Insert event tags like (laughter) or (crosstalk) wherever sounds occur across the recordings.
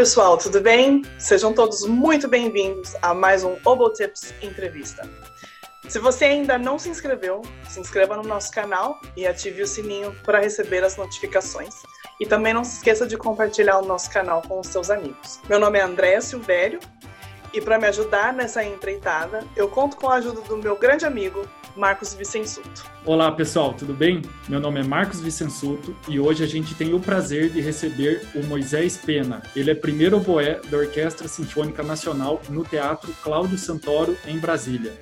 pessoal, tudo bem? Sejam todos muito bem-vindos a mais um Obotips Entrevista. Se você ainda não se inscreveu, se inscreva no nosso canal e ative o sininho para receber as notificações. E também não se esqueça de compartilhar o nosso canal com os seus amigos. Meu nome é Andréa Silvério e para me ajudar nessa empreitada, eu conto com a ajuda do meu grande amigo, Marcos Vicensuto. Olá pessoal, tudo bem? Meu nome é Marcos Vicensuto e hoje a gente tem o prazer de receber o Moisés Pena. Ele é primeiro oboé da Orquestra Sinfônica Nacional no Teatro Cláudio Santoro, em Brasília.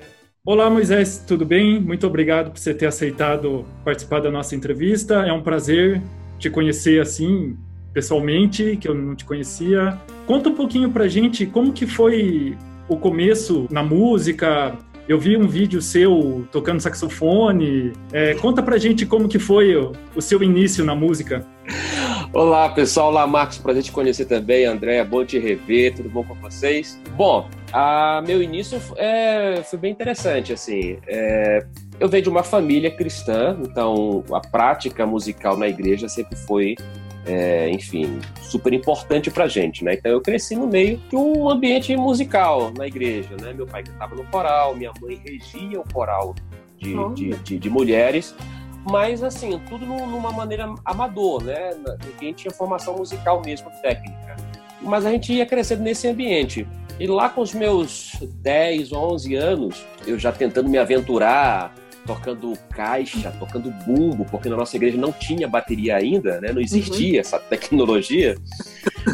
Olá Moisés, tudo bem? Muito obrigado por você ter aceitado participar da nossa entrevista. É um prazer te conhecer assim pessoalmente, que eu não te conhecia. Conta um pouquinho pra gente como que foi o começo na música. Eu vi um vídeo seu tocando saxofone. É, conta pra gente como que foi o, o seu início na música. Olá, pessoal. Olá, Marcos. Prazer te conhecer também. André, bom te rever. Tudo bom com vocês? Bom, a, meu início é, foi bem interessante, assim. É, eu venho de uma família cristã, então a prática musical na igreja sempre foi é, enfim, super importante pra gente, né? Então eu cresci no meio de um ambiente musical na igreja, né? Meu pai cantava no coral, minha mãe regia o coral de, de, de, de, mulheres, mas assim, tudo numa maneira amador, né? Ninguém tinha formação musical mesmo, técnica. Mas a gente ia crescendo nesse ambiente. E lá com os meus 10, 11 anos, eu já tentando me aventurar, tocando caixa, tocando bumbo, porque na nossa igreja não tinha bateria ainda, né? Não existia uhum. essa tecnologia.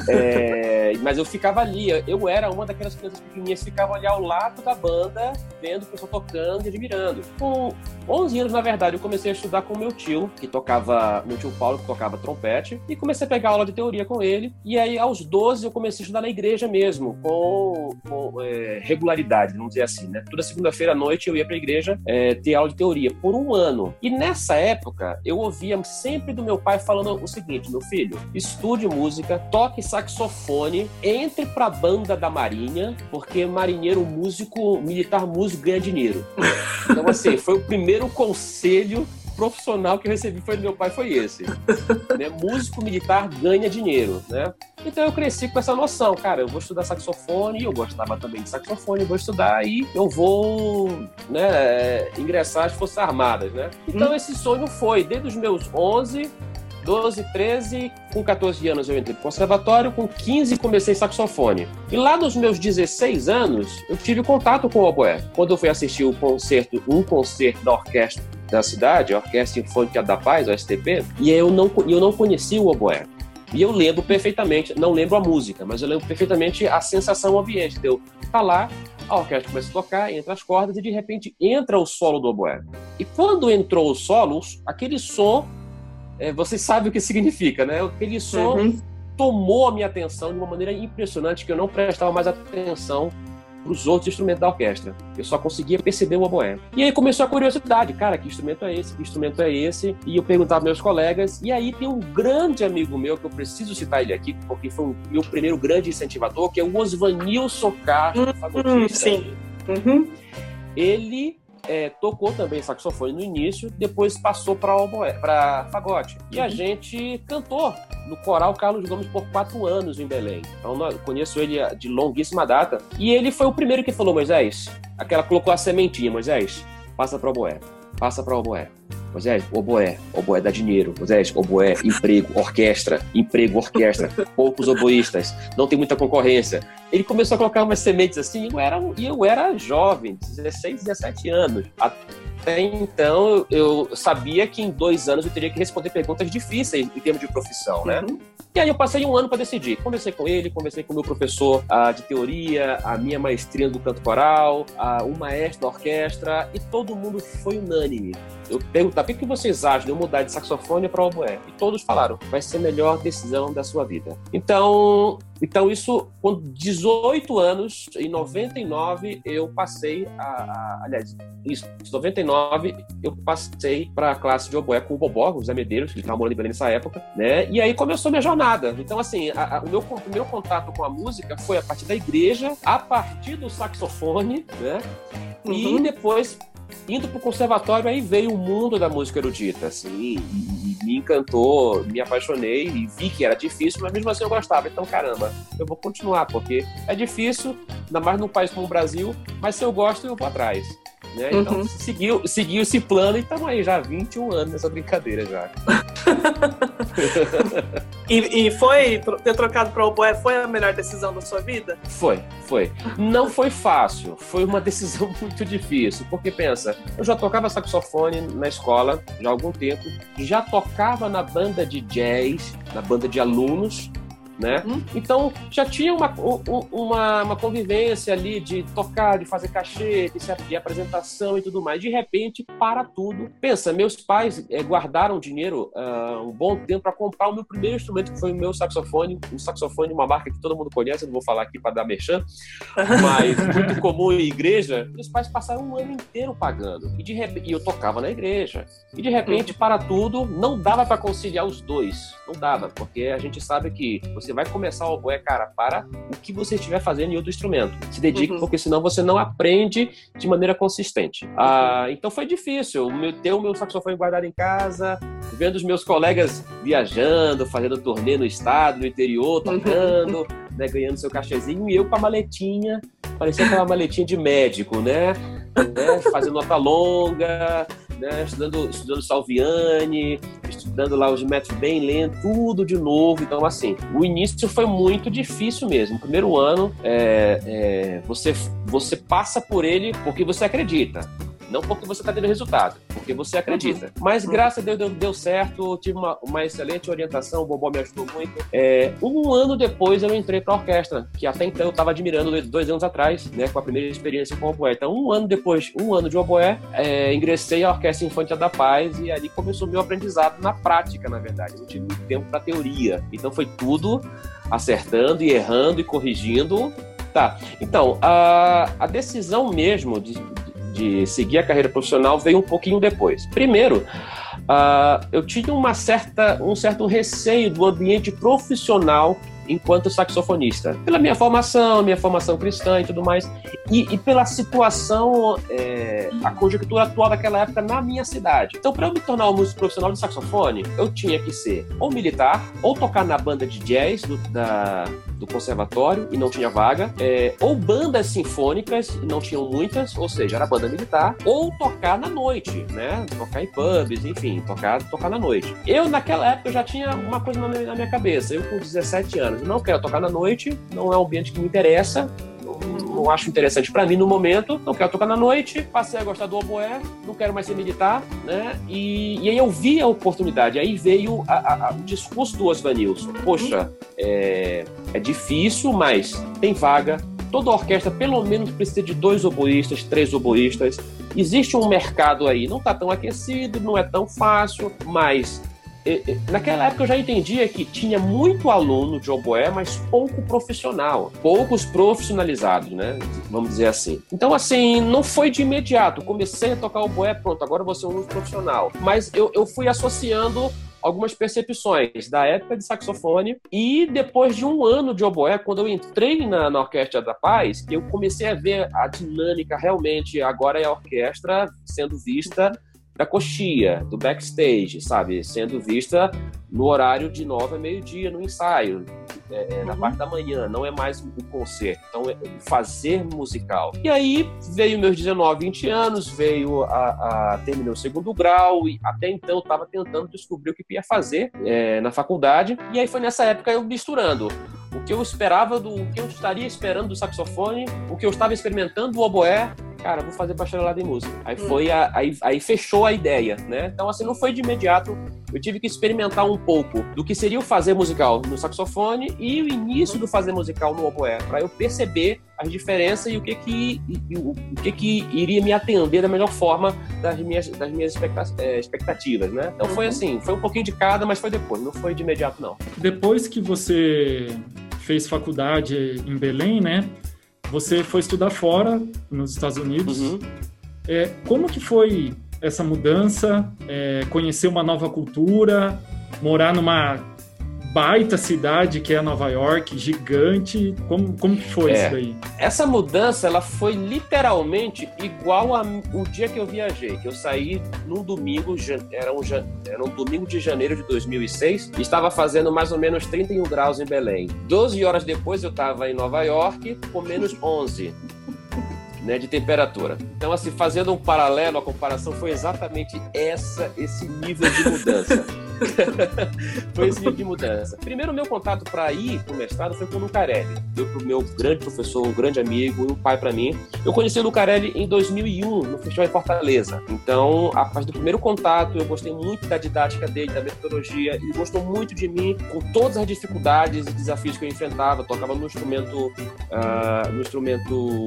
É, mas eu ficava ali, eu era uma daquelas crianças pequenininhas que ficava ali ao lado da banda, vendo o pessoal tocando e admirando. Com 11 anos, na verdade, eu comecei a estudar com meu tio, que tocava, meu tio Paulo, que tocava trompete, e comecei a pegar aula de teoria com ele. E aí, aos 12, eu comecei a estudar na igreja mesmo, com, com é, regularidade, vamos dizer assim, né? Toda segunda-feira à noite eu ia pra igreja é, ter aula de teoria por um ano. E nessa época, eu ouvia sempre do meu pai falando o seguinte: meu filho, estude música, toque saxofone, entre pra banda da Marinha, porque marinheiro músico, militar músico ganha dinheiro. Então, assim, foi o primeiro conselho profissional que eu recebi foi do meu pai foi esse. né? Músico militar ganha dinheiro, né? Então eu cresci com essa noção, cara, eu vou estudar saxofone, eu gostava também de saxofone, eu vou estudar e eu vou, né, ingressar às Forças Armadas, né? Então hum. esse sonho foi desde os meus 11 12, 13, com 14 anos eu entrei pro conservatório, com 15 comecei saxofone. E lá nos meus 16 anos, eu tive contato com o oboé. Quando eu fui assistir o concerto, um concerto da orquestra da cidade, a Orquestra Sinfônica da Paz, a STP, e eu não, eu não conhecia o oboé. E eu lembro perfeitamente, não lembro a música, mas eu lembro perfeitamente a sensação ambiente. De eu tá lá, a orquestra começa a tocar, entra as cordas e de repente entra o solo do oboé. E quando entrou o solo, aquele som é, vocês sabem o que significa, né? Aquele som uhum. tomou a minha atenção de uma maneira impressionante que eu não prestava mais atenção para os outros instrumentos da orquestra. Eu só conseguia perceber o oboé. E aí começou a curiosidade, cara, que instrumento é esse? Que instrumento é esse? E eu perguntava aos meus colegas. E aí tem um grande amigo meu que eu preciso citar ele aqui, porque foi o meu primeiro grande incentivador, que é o Osvanilson Castro, hum, Sim. Uhum. Ele é, tocou também saxofone no início, depois passou para fagote. E a gente cantou no coral Carlos Gomes por quatro anos em Belém. Então eu conheço ele de longuíssima data. E ele foi o primeiro que falou, Moisés, aquela colocou a sementinha, Moisés, passa para o oboé, passa para o oboé. Moisés, oboé, oboé dá dinheiro. Moisés, oboé, emprego, orquestra, emprego, orquestra, poucos oboístas, não tem muita concorrência. Ele começou a colocar umas sementes assim, e eu era, eu era jovem, 16, 17 anos. Até então, eu sabia que em dois anos eu teria que responder perguntas difíceis em termos de profissão, né? Uhum. E aí eu passei um ano para decidir. Conversei com ele, conversei com o meu professor uh, de teoria, a minha maestria do canto coral, uh, o maestro da orquestra, e todo mundo foi unânime. Eu perguntava, o que vocês acham de eu mudar de saxofone para oboé? E todos falaram, vai ser a melhor decisão da sua vida. Então, então isso, com 18 anos, em 99, eu passei a, a aliás, isso, em 99, eu passei para a classe de oboé com o Bobó, o Zé Medeiros, que estava morando em Belém nessa época, né? E aí começou minha jornada. Então, assim, a, a, o, meu, o meu contato com a música foi a partir da igreja, a partir do saxofone, né? Uhum. E depois indo para o conservatório, aí veio o mundo da música erudita, assim, e, e me encantou, me apaixonei e vi que era difícil, mas mesmo assim eu gostava. Então, caramba, eu vou continuar, porque é difícil, ainda mais num país como o Brasil, mas se eu gosto, eu vou atrás. Né? Então, uhum. seguiu, seguiu esse plano e estamos aí já há 21 anos nessa brincadeira já. (laughs) e, e foi ter trocado para o oboé foi a melhor decisão da sua vida? Foi, foi. Não foi fácil, foi uma decisão (laughs) muito difícil, porque pensa, eu já tocava saxofone na escola já há algum tempo, já tocava na banda de jazz, na banda de alunos, né? Uhum. Então já tinha uma, uma, uma, convivência ali de tocar, de fazer cachê, de, de, apresentação e tudo mais. De repente, para tudo. Pensa, meus pais é, guardaram dinheiro uh, um bom tempo para comprar o meu primeiro instrumento, que foi o meu saxofone, um saxofone, uma marca que todo mundo conhece, não vou falar aqui para dar merchan, (laughs) mas muito comum em igreja. Meus pais passaram um ano inteiro pagando. E, de repente, e eu tocava na igreja. E de repente, uhum. para tudo, não dava para conciliar os dois. Não dava, porque a gente sabe que você vai começar o oboé, cara, para o que você estiver fazendo em outro instrumento. Se dedique, uhum. porque senão você não aprende de maneira consistente. Ah, então foi difícil ter o meu saxofone guardado em casa, vendo os meus colegas viajando, fazendo turnê no estado, no interior, uhum. tocando, uhum. né, ganhando seu cachezinho, e eu com a maletinha, parecia aquela maletinha de médico, né? né fazendo nota longa, né? estudando, estudando Salviani, estudando lá os métodos bem lento, tudo de novo. Então, assim, o início foi muito difícil mesmo. O primeiro ano, é, é, você, você passa por ele porque você acredita. Não porque você está tendo resultado, porque você acredita. Uhum. Mas graças a Deus deu, deu certo, tive uma, uma, excelente orientação, o Bobó me ajudou muito. É, um ano depois eu entrei para a orquestra, que até então eu estava admirando dois, dois, anos atrás, né, com a primeira experiência com o oboé. Então, um ano depois, um ano de oboé, é, ingressei à Orquestra Infante da Paz e ali começou o meu aprendizado na prática, na verdade. Eu não tive muito tempo para teoria. Então, foi tudo acertando e errando e corrigindo. Tá, então, a, a decisão mesmo de, de seguir a carreira profissional veio um pouquinho depois. Primeiro, uh, eu tinha uma certa, um certo receio do ambiente profissional enquanto saxofonista. Pela minha formação, minha formação cristã e tudo mais, e, e pela situação, é, a conjuntura atual daquela época na minha cidade. Então, para eu me tornar um músico profissional de saxofone, eu tinha que ser ou militar, ou tocar na banda de jazz do, da, do conservatório e não tinha vaga, é, ou bandas sinfônicas e não tinham muitas, ou seja, era banda militar, ou tocar na noite, né? Tocar em pubs, enfim, tocar, tocar na noite. Eu, naquela época, já tinha uma coisa na minha, cabeça. Eu, com 17 anos, não quero tocar na noite, não é um ambiente que me interessa, não acho interessante para mim no momento, não quero tocar na noite, passei a gostar do oboé, não quero mais ser militar, né? E, e aí eu vi a oportunidade, aí veio a, a, o discurso do Osvanilson. Poxa, é, é difícil, mas tem vaga. Toda orquestra, pelo menos, precisa de dois oboístas, três oboístas. Existe um mercado aí, não está tão aquecido, não é tão fácil, mas naquela época eu já entendia que tinha muito aluno de oboé, mas pouco profissional, poucos profissionalizados, né? Vamos dizer assim. Então, assim, não foi de imediato. Comecei a tocar oboé, pronto, agora vou ser um profissional. Mas eu, eu fui associando algumas percepções da época de saxofone e depois de um ano de oboé, quando eu entrei na, na Orquestra da Paz, eu comecei a ver a dinâmica realmente, agora é a orquestra sendo vista da coxia, do backstage, sabe? Sendo vista no horário de nove a meio-dia, no ensaio, é, é, na uhum. parte da manhã, não é mais um concerto, então é fazer musical. E aí veio meus 19, 20 anos, veio a, a terminei o segundo grau, e até então eu estava tentando descobrir o que ia fazer é, na faculdade, e aí foi nessa época eu misturando o que eu esperava do o que eu estaria esperando do saxofone, o que eu estava experimentando do oboé, cara, vou fazer bacharelado em música. Aí hum. foi a, aí, aí fechou a ideia, né? Então assim não foi de imediato. Eu tive que experimentar um pouco do que seria o fazer musical no saxofone e o início do fazer musical no oboé, para eu perceber as diferenças e o que que e, o, o, que que iria me atender da melhor forma das minhas das minhas é, expectativas, né? Então foi uhum. assim, foi um pouquinho de cada, mas foi depois, não foi de imediato não. Depois que você fez faculdade em Belém, né? Você foi estudar fora, nos Estados Unidos. Uhum. É, como que foi essa mudança? É, conhecer uma nova cultura, morar numa baita cidade que é Nova York, gigante. Como, como foi é, isso daí? Essa mudança, ela foi literalmente igual ao dia que eu viajei, que eu saí num domingo, era um, era um domingo de janeiro de 2006, e estava fazendo mais ou menos 31 graus em Belém. 12 horas depois eu estava em Nova York com menos 11 né, de temperatura. Então, assim, fazendo um paralelo, a comparação foi exatamente essa, esse nível de mudança. (laughs) foi esse nível de mudança. Primeiro, meu contato para ir para o mestrado foi com o Lucarelli. Eu, para o meu grande professor, um grande amigo, um pai para mim. Eu conheci o Lucarelli em 2001, no Festival em Fortaleza. Então, a partir do primeiro contato, eu gostei muito da didática dele, da metodologia. Ele gostou muito de mim, com todas as dificuldades e desafios que eu enfrentava. Eu tocava no instrumento, uh, no instrumento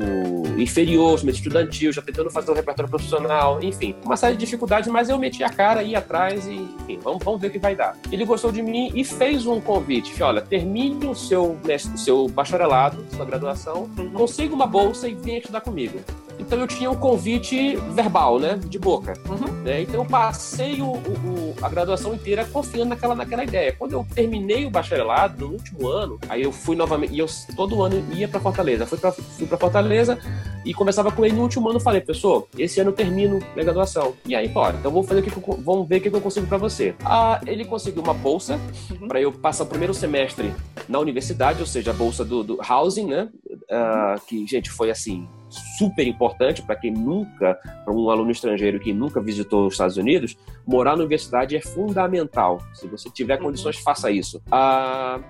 inferior inferior, instrumento estudantil, já tentando fazer um repertório profissional, enfim, uma série de dificuldades, mas eu meti a cara, ia atrás e, enfim, vamos, vamos ver o que vai dar. Ele gostou de mim e fez um convite, que, olha, termine o seu, o seu bacharelado, sua graduação, consiga uma bolsa e venha estudar comigo. Então eu tinha um convite verbal, né? De boca. Uhum. Né? Então eu passei o, o, a graduação inteira confiando naquela, naquela ideia. Quando eu terminei o bacharelado, no último ano, aí eu fui novamente, e eu todo ano ia para Fortaleza. Fui para fui pra Fortaleza e conversava com ele no último ano. Falei, pessoal, esse ano eu termino a graduação. E aí, bora, então vou fazer o que eu, vamos ver o que eu consigo para você. Ah, ele conseguiu uma bolsa uhum. para eu passar o primeiro semestre na universidade, ou seja, a bolsa do, do housing, né? Uh, que, gente, foi assim, super importante para quem nunca, para um aluno estrangeiro que nunca visitou os Estados Unidos, morar na universidade é fundamental. Se você tiver uhum. condições, faça isso. Ah,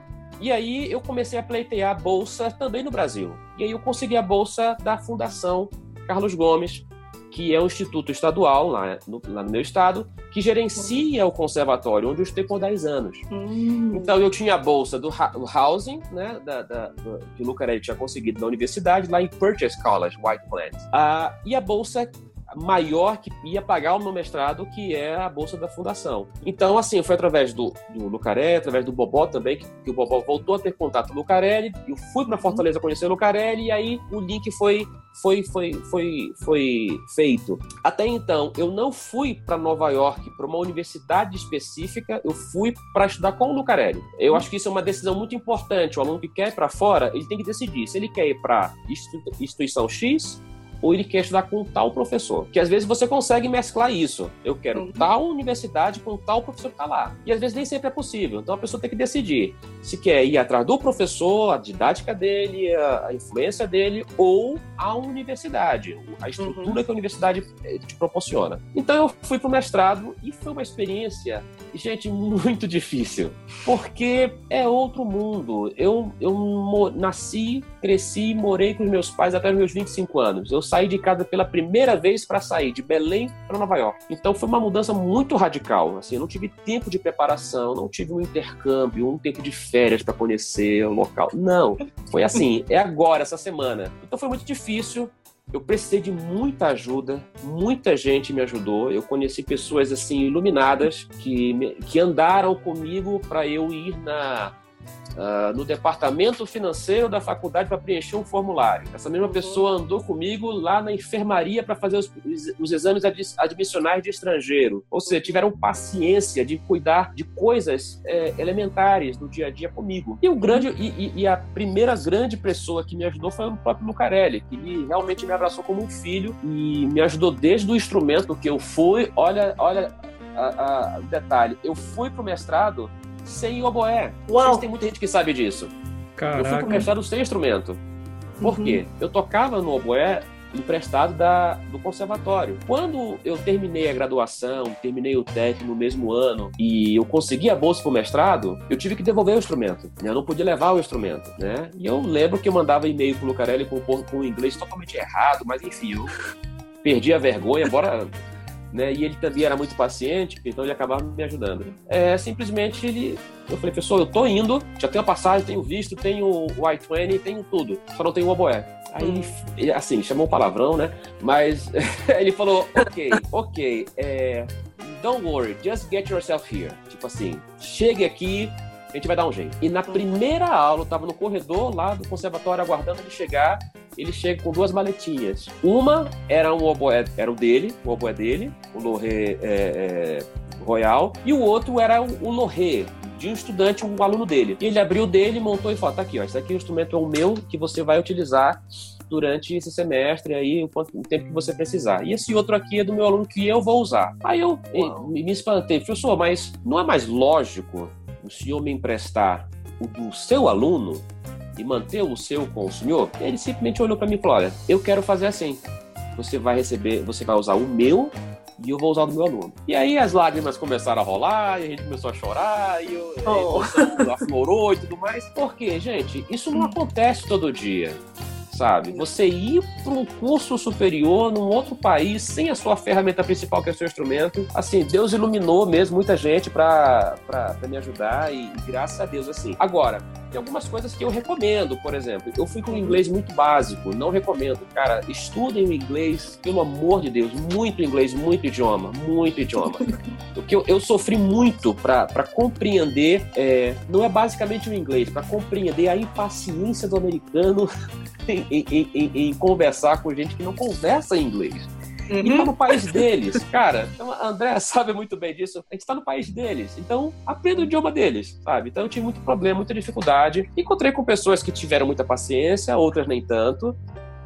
e aí eu comecei a pleitear a bolsa também no Brasil. E aí eu consegui a bolsa da Fundação Carlos Gomes, que é um instituto estadual lá no, lá no meu estado, que gerencia o conservatório, onde eu estudei por 10 anos. Hum. Então eu tinha a bolsa do, housing, né, da, da, que o Lucarelli tinha conseguido na universidade, lá em Purchase College, White Plains. Ah, e a bolsa maior que ia pagar o meu mestrado, que é a bolsa da fundação. Então, assim, foi através do, do Lucarelli, através do Bobó também, que, que o Bobó voltou a ter contato com o Lucarelli, eu fui para Fortaleza conhecer o Lucarelli, e aí o link foi foi, foi, foi, foi feito. Até então, eu não fui para Nova York para uma universidade específica, eu fui para estudar com o Lucarelli. Eu acho que isso é uma decisão muito importante. O aluno que quer ir para fora, ele tem que decidir se ele quer ir para instituição X ou ele quer estudar com tal professor. Que às vezes você consegue mesclar isso. Eu quero uhum. tal universidade com tal professor que está lá. E às vezes nem sempre é possível. Então a pessoa tem que decidir se quer ir atrás do professor, a didática dele, a, influência dele, ou a universidade, a estrutura uhum. que a universidade eh, te proporciona. Então eu fui para o mestrado e foi uma experiência, gente, (laughs) muito difícil. Porque é outro mundo. Eu, eu nasci, cresci, morei com os meus pais até os meus 25 anos. Eu saí de casa pela primeira vez para sair de Belém para Nova York. Então foi uma mudança muito radical. Assim, eu não tive tempo de preparação, não tive um intercâmbio, um tempo de férias para conhecer o local. Não, foi assim, é agora, essa semana. Então foi muito difícil. Eu precisei de muita ajuda, muita gente me ajudou. Eu conheci pessoas assim iluminadas que, que andaram comigo para eu ir na uh, no departamento financeiro da faculdade para preencher um formulário. Essa mesma pessoa andou comigo lá na enfermaria para fazer os, os, exames admissionais de estrangeiro. Ou seja, tiveram paciência de cuidar de coisas é, elementares do dia a dia comigo. E o grande e, e, a primeira grande pessoa que me ajudou foi o próprio Lucarelli, que realmente me abraçou como um filho e me ajudou desde o instrumento que eu fui. Olha, olha o detalhe, eu fui pro mestrado sem oboé. Uau. tem muita gente que sabe disso. Caraca. Eu fui pro mestrado sem instrumento. Por uhum. quê? Eu tocava no oboé emprestado da, do conservatório. Quando eu terminei a graduação, terminei o técnico no mesmo ano e eu consegui a bolsa para o mestrado, eu tive que devolver o instrumento. Eu não podia levar o instrumento, né? E eu lembro que eu mandava e-mail pro Lucarelli com, com o inglês totalmente errado, mas enfim, eu perdi a vergonha, bora né? E ele também era muito paciente, então ele acabava me ajudando. É, simplesmente ele, eu falei, pessoal, eu tô indo, já tenho a passagem, tenho visto, tenho o I-20, tenho tudo, só não tenho o oboé. Aí ele, assim, chamou um palavrão, né? Mas (laughs) ele falou, ok, ok, é, don't worry, just get yourself here. Tipo assim, chegue aqui, a gente vai dar um jeito. E na primeira aula, eu tava no corredor lá do conservatório aguardando ele chegar, ele chega com duas maletinhas. Uma era um oboé, era o dele, o oboé dele, o Loré é, é, Royal, e o outro era o, o Loré, de um estudante, um aluno dele. E ele abriu dele, montou e falou: tá aqui, ó, esse aqui é o instrumento é o meu que você vai utilizar durante esse semestre aí, o, o tempo que você precisar. E esse outro aqui é do meu aluno que eu vou usar. Aí eu me espantei, professor, mas não é mais lógico o senhor me emprestar o do seu aluno e manter o seu com o senhor? Ele simplesmente olhou para mim e falou: olha, eu quero fazer assim. Você vai receber, você vai usar o meu e eu vou usar o do meu aluno. E aí as lágrimas começaram a rolar, e a gente começou a chorar, e, eu, oh. e aflorou e tudo mais. Por quê, gente? Isso não acontece todo dia sabe? Você ir para um curso superior num outro país sem a sua ferramenta principal, que é o seu instrumento. Assim, Deus iluminou mesmo muita gente para me ajudar e, e, graças a Deus, assim. Agora, tem algumas coisas que eu recomendo, por exemplo. Eu fui com um inglês muito básico, não recomendo. Cara, estudem o inglês, pelo amor de Deus, muito inglês, muito idioma, muito idioma. (laughs) Porque eu, eu sofri muito para compreender, é, não é basicamente o inglês, para compreender a impaciência do americano em, em, em, em, conversar com gente que não conversa em inglês. Uhum. E tá no país (laughs) deles. Cara, então a André (laughs) sabe muito bem disso. A gente tá no país deles. Então, aprenda o idioma deles, sabe? Então eu tive muito problema, muita dificuldade. Encontrei com pessoas que tiveram muita paciência, outras nem tanto.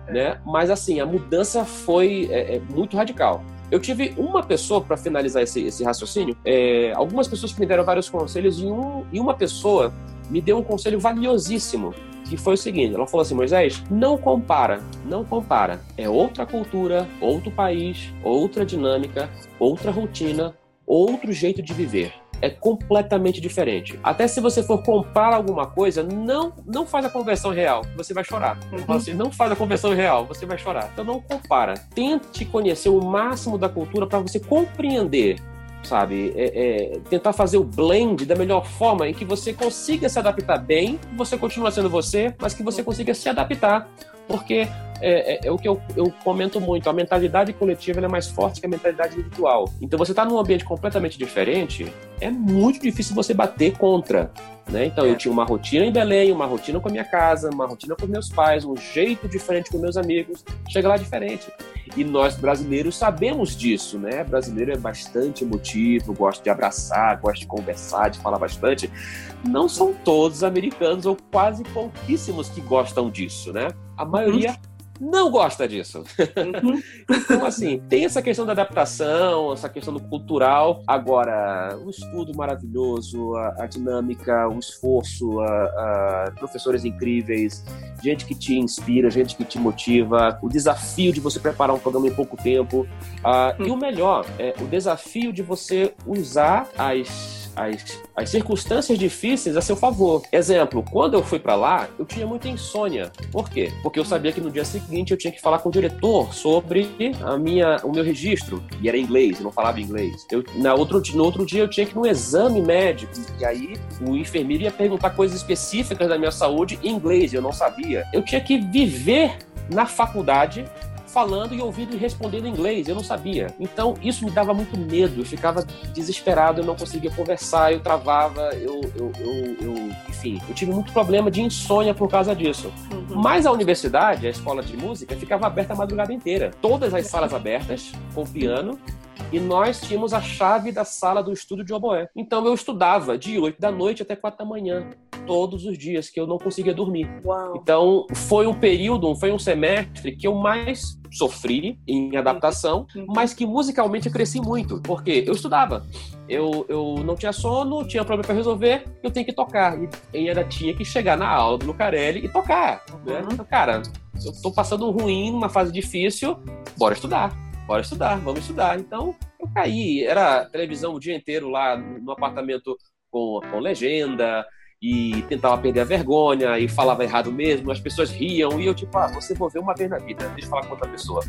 Né? Mas assim, a mudança foi é, é, muito radical. Eu tive uma pessoa, para finalizar esse, esse raciocínio, é, algumas pessoas que me deram vários conselhos e, um, e uma pessoa me deu um conselho valiosíssimo que foi o seguinte: ela falou assim, Moisés, não compara, não compara. É outra cultura, outro país, outra dinâmica, outra rotina, outro jeito de viver é completamente diferente. Até se você for comprar alguma coisa, não não faz a conversão real, você vai chorar. Uhum. Assim, não faz a conversão real, você vai chorar. Então não compara. Tente conhecer o máximo da cultura para você compreender sabe? É, é, tentar fazer o blend da melhor forma em que você consiga se adaptar bem, você continua sendo você, mas que você consiga se adaptar, porque é, é, é o que eu, eu, comento muito, a mentalidade coletiva é mais forte que a mentalidade individual. Então você está num ambiente completamente diferente, é muito difícil você bater contra. Né? Então eu é. tinha uma rotina em Belém, uma rotina com a minha casa, uma rotina com meus pais, um jeito diferente com meus amigos, chega lá diferente. E nós brasileiros sabemos disso, né? Brasileiro é bastante emotivo, gosta de abraçar, gosta de conversar, de falar bastante. Não são todos americanos ou quase pouquíssimos que gostam disso, né? A maioria não gosta disso. Uhum. então, assim, tem essa questão da adaptação, essa questão do cultural. Agora, o estudo maravilhoso, a, a dinâmica, o esforço, a, a, professores incríveis, gente que te inspira, gente que te motiva, o desafio de você preparar um programa em pouco tempo. Uh, E o melhor, é o desafio de você usar as as, as circunstâncias difíceis a seu favor. Exemplo, quando eu fui para lá, eu tinha muita insônia. Por quê? Porque eu sabia que no dia seguinte eu tinha que falar com o diretor sobre a minha, o meu registro. E era inglês, eu não falava inglês. Eu, na outro, no outro dia eu tinha que ir num exame médico. E aí o enfermeiro ia perguntar coisas específicas da minha saúde em inglês, eu não sabia. Eu tinha que viver na faculdade falando e ouvindo e respondendo em inglês. Eu não sabia. Então, isso me dava muito medo. Eu ficava desesperado, eu não conseguia conversar, eu travava, eu, eu, eu, eu enfim, eu tive muito problema de insônia por causa disso. Uhum. Mas a universidade, a escola de música, ficava aberta a madrugada inteira. Todas as salas abertas, com piano, e nós tínhamos a chave da sala do estúdio de oboé. Então eu estudava de 8 da noite até 4 da manhã todos os dias, que eu não conseguia dormir. Uau. Então, foi um período, foi um semestre que eu mais sofri em adaptação, uhum. mas que musicalmente eu cresci muito, porque eu estudava. Eu, eu não tinha sono, tinha problema para resolver, eu tenho que tocar. E ainda tinha que chegar na aula do Lucarelli e tocar. Né? Uhum. Então, cara, eu tô passando ruim, numa fase difícil, bora estudar. Bora estudar, vamos estudar. Então, eu caí. Era televisão o dia inteiro lá no apartamento com, com legenda, e tentava perder a vergonha e falava errado mesmo, as pessoas riam e eu tipo, ah, você vou ver uma vez na vida, deixa eu falar com outra pessoa.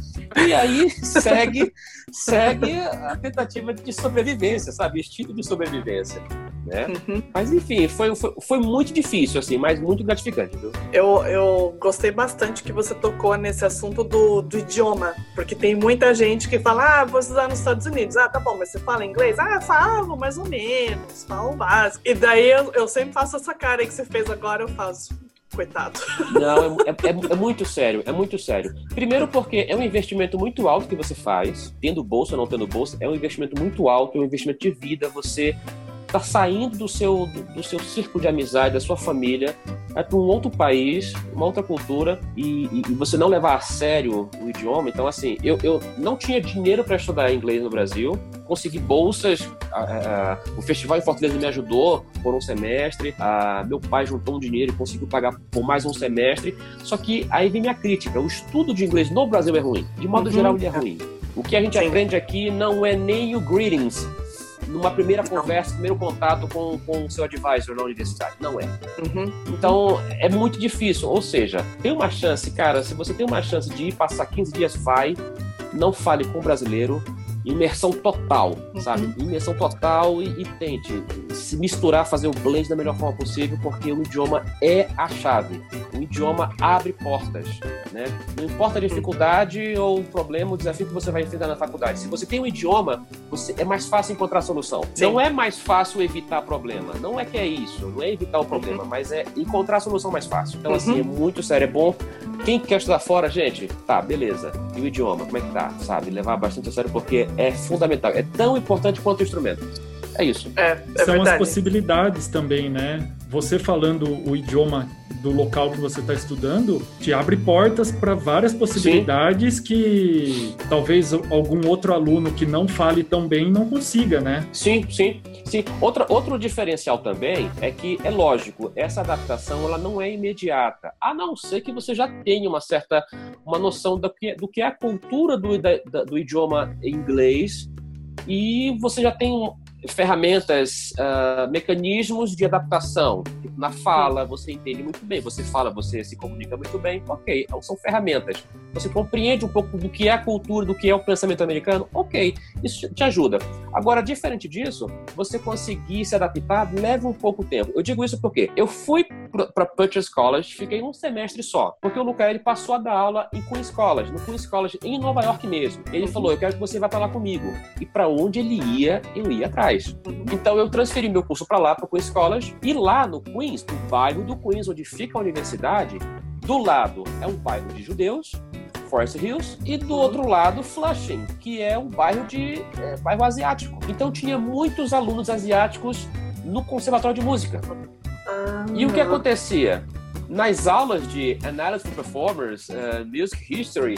E aí (laughs) segue, segue a tentativa de sobrevivência, sabe? Instinto de sobrevivência. Né? Uhum. Mas enfim, foi, foi, foi, muito difícil, assim, mas muito gratificante, viu? Eu, eu gostei bastante que você tocou nesse assunto do, do idioma, porque tem muita gente que fala, ah, vou estudar nos Estados Unidos. Ah, tá bom, mas você fala inglês? Ah, falo mais ou menos, falo básico. E daí eu, eu sempre faço essa cara que você fez agora, eu faço. Coitado. Não, é, é, é, muito sério, é muito sério. Primeiro porque é um investimento muito alto que você faz, tendo bolsa ou não tendo bolsa, é um investimento muito alto, é um investimento de vida, você está saindo do seu, do seu círculo de amizade, da sua família, vai para um outro país, uma outra cultura, e, e, e, você não levar a sério o idioma. Então, assim, eu, eu não tinha dinheiro para estudar inglês no Brasil, consegui bolsas, a, a, o festival em Fortaleza me ajudou por um semestre, a, meu pai juntou um dinheiro e conseguiu pagar por mais um semestre. Só que aí vem minha crítica: o estudo de inglês no Brasil é ruim, de modo uhum. geral, ele é ruim. O que a gente aprende aqui não é nem o greetings, numa primeira conversa, primeiro contato com, com o seu advisor na universidade. Não é. Uhum. Então, é muito difícil. Ou seja, tem uma chance, cara, se você tem uma chance de ir passar 15 dias, vai. Não fale com o brasileiro, imersão total, sabe? Uhum. Imersão total e, e, tente se misturar, fazer o blend da melhor forma possível, porque o idioma é a chave. O idioma abre portas, né? Não importa a dificuldade ou o problema, o desafio que você vai enfrentar na faculdade. Se você tem um idioma, você, é mais fácil encontrar a solução. Sim. Não é mais fácil evitar problema. Não é que é isso. Não é evitar o problema, uhum. mas é encontrar a solução mais fácil. Então, assim, uhum. é muito sério. É bom. Quem quer estudar fora, gente, tá, beleza. E o idioma, como é que tá? Sabe? Levar bastante a sério, porque é fundamental. É tão importante quanto o instrumento. É isso. É, é São verdade. as possibilidades também, né? Você falando o idioma do local que você está estudando te abre portas para várias possibilidades sim. que talvez algum outro aluno que não fale tão bem não consiga, né? Sim, sim. Sim, Outra, outro diferencial também é que, é lógico, essa adaptação ela não é imediata, a não ser que você já tenha uma certa uma noção do que, do que é a cultura do, da, do idioma inglês e você já tem ferramentas, uh, mecanismos de adaptação. Na fala, você entende muito bem, você fala, você se comunica muito bem, ok, são ferramentas. Você compreende um pouco do que é a cultura, do que é o pensamento americano, ok, isso te ajuda. Agora, diferente disso, você conseguir se adaptar leva um pouco tempo. Eu digo isso porque eu fui para Purchase College, fiquei um semestre só, porque o Luca ele passou a dar aula em Queen's College, no Queen's College em Nova York mesmo. Ele falou, eu quero que você vá para lá comigo. E para onde ele ia, eu ia atrás. Então eu transferi meu curso para lá, para o Queen's College, e lá no Queens, no bairro do Queens, onde fica a universidade, do lado é um bairro de judeus, Forest Hills, e do outro lado Flushing, que é um bairro de é, bairro asiático. Então tinha muitos alunos asiáticos no conservatório de música. Ah. E o que acontecia? Nas aulas de Analysis Performers, uh, Music History,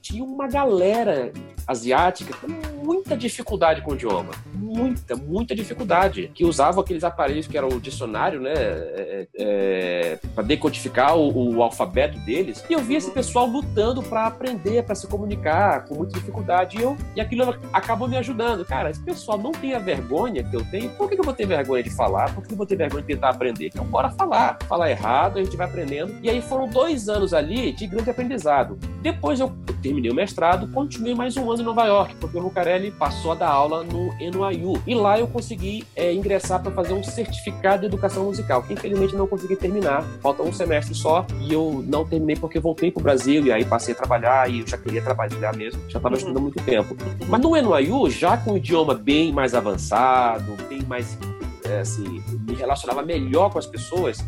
tinha uma galera asiática com muita dificuldade com o idioma. Muita, muita dificuldade. Que usavam aqueles aparelhos que era o dicionário, né? É, é, para decodificar o, o, alfabeto deles. E eu vi esse pessoal lutando para aprender, para se comunicar com muita dificuldade. E, eu, e aquilo acabou me ajudando. Cara, esse pessoal não tem a vergonha que eu tenho. Por que eu vou ter vergonha de falar? Por que eu vou ter vergonha de tentar aprender? Então, bora falar. Falar errado, a gente vai aprendendo. E aí foram dois anos ali de grande aprendizado. Depois eu terminei o mestrado, continuei mais um ano em Nova York, porque o Passou a dar aula no NYU. E lá eu consegui é, ingressar para fazer um certificado de educação musical, que infelizmente não consegui terminar. Falta um semestre só e eu não terminei porque voltei para o Brasil e aí passei a trabalhar e eu já queria trabalhar mesmo, já estava estudando há muito tempo. Mas no NYU, já com o idioma bem mais avançado, bem mais é, assim, me relacionava melhor com as pessoas,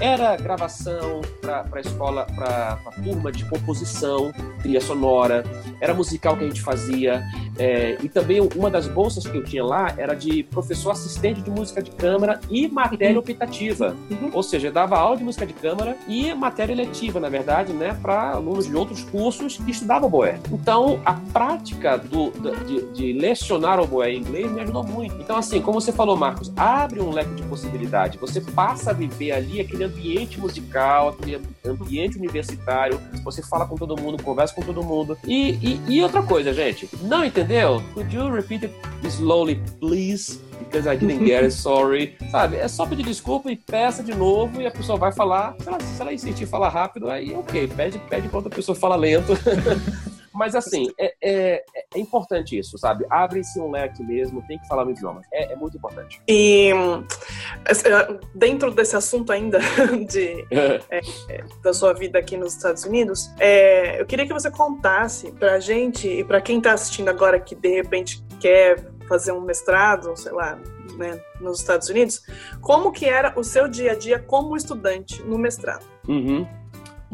era gravação para a escola, para a turma de composição, trilha sonora, era musical que a gente fazia. É, e também uma das bolsas que eu tinha lá era de professor assistente de música de câmara e matéria optativa. Uhum. Ou seja, eu dava aula de música de câmara e matéria letiva, na verdade, né, para alunos de outros cursos que estudavam boé. Então, a prática do, de, de lecionar o boé em inglês me ajudou muito. Então, assim, como você falou, Marcos, abre um leque de possibilidade. Você passa a viver ali aquele ambiente musical, aquele ambiente universitário, você fala com todo mundo, conversa com todo mundo. E, e, e outra coisa, gente, não entendeu? Could you repeat it slowly, please? Because I didn't get it, (laughs) sorry. Sabe? É só pedir desculpa e peça de novo e a pessoa vai falar. Se ela, se ela insistir falar rápido, aí ok, pede, pede pra outra pessoa falar lento. (laughs) Mas assim, é, é, é importante isso, sabe? Abre-se um leque mesmo, tem que falar no idioma. É, é, muito importante. E é, dentro desse assunto ainda (laughs) de, é, é, da sua vida aqui nos Estados Unidos, eu queria que você contasse pra gente e pra quem tá assistindo agora que de repente quer fazer um mestrado, sei lá, né, nos Estados Unidos, como que era o seu dia a dia como estudante no mestrado? Uhum.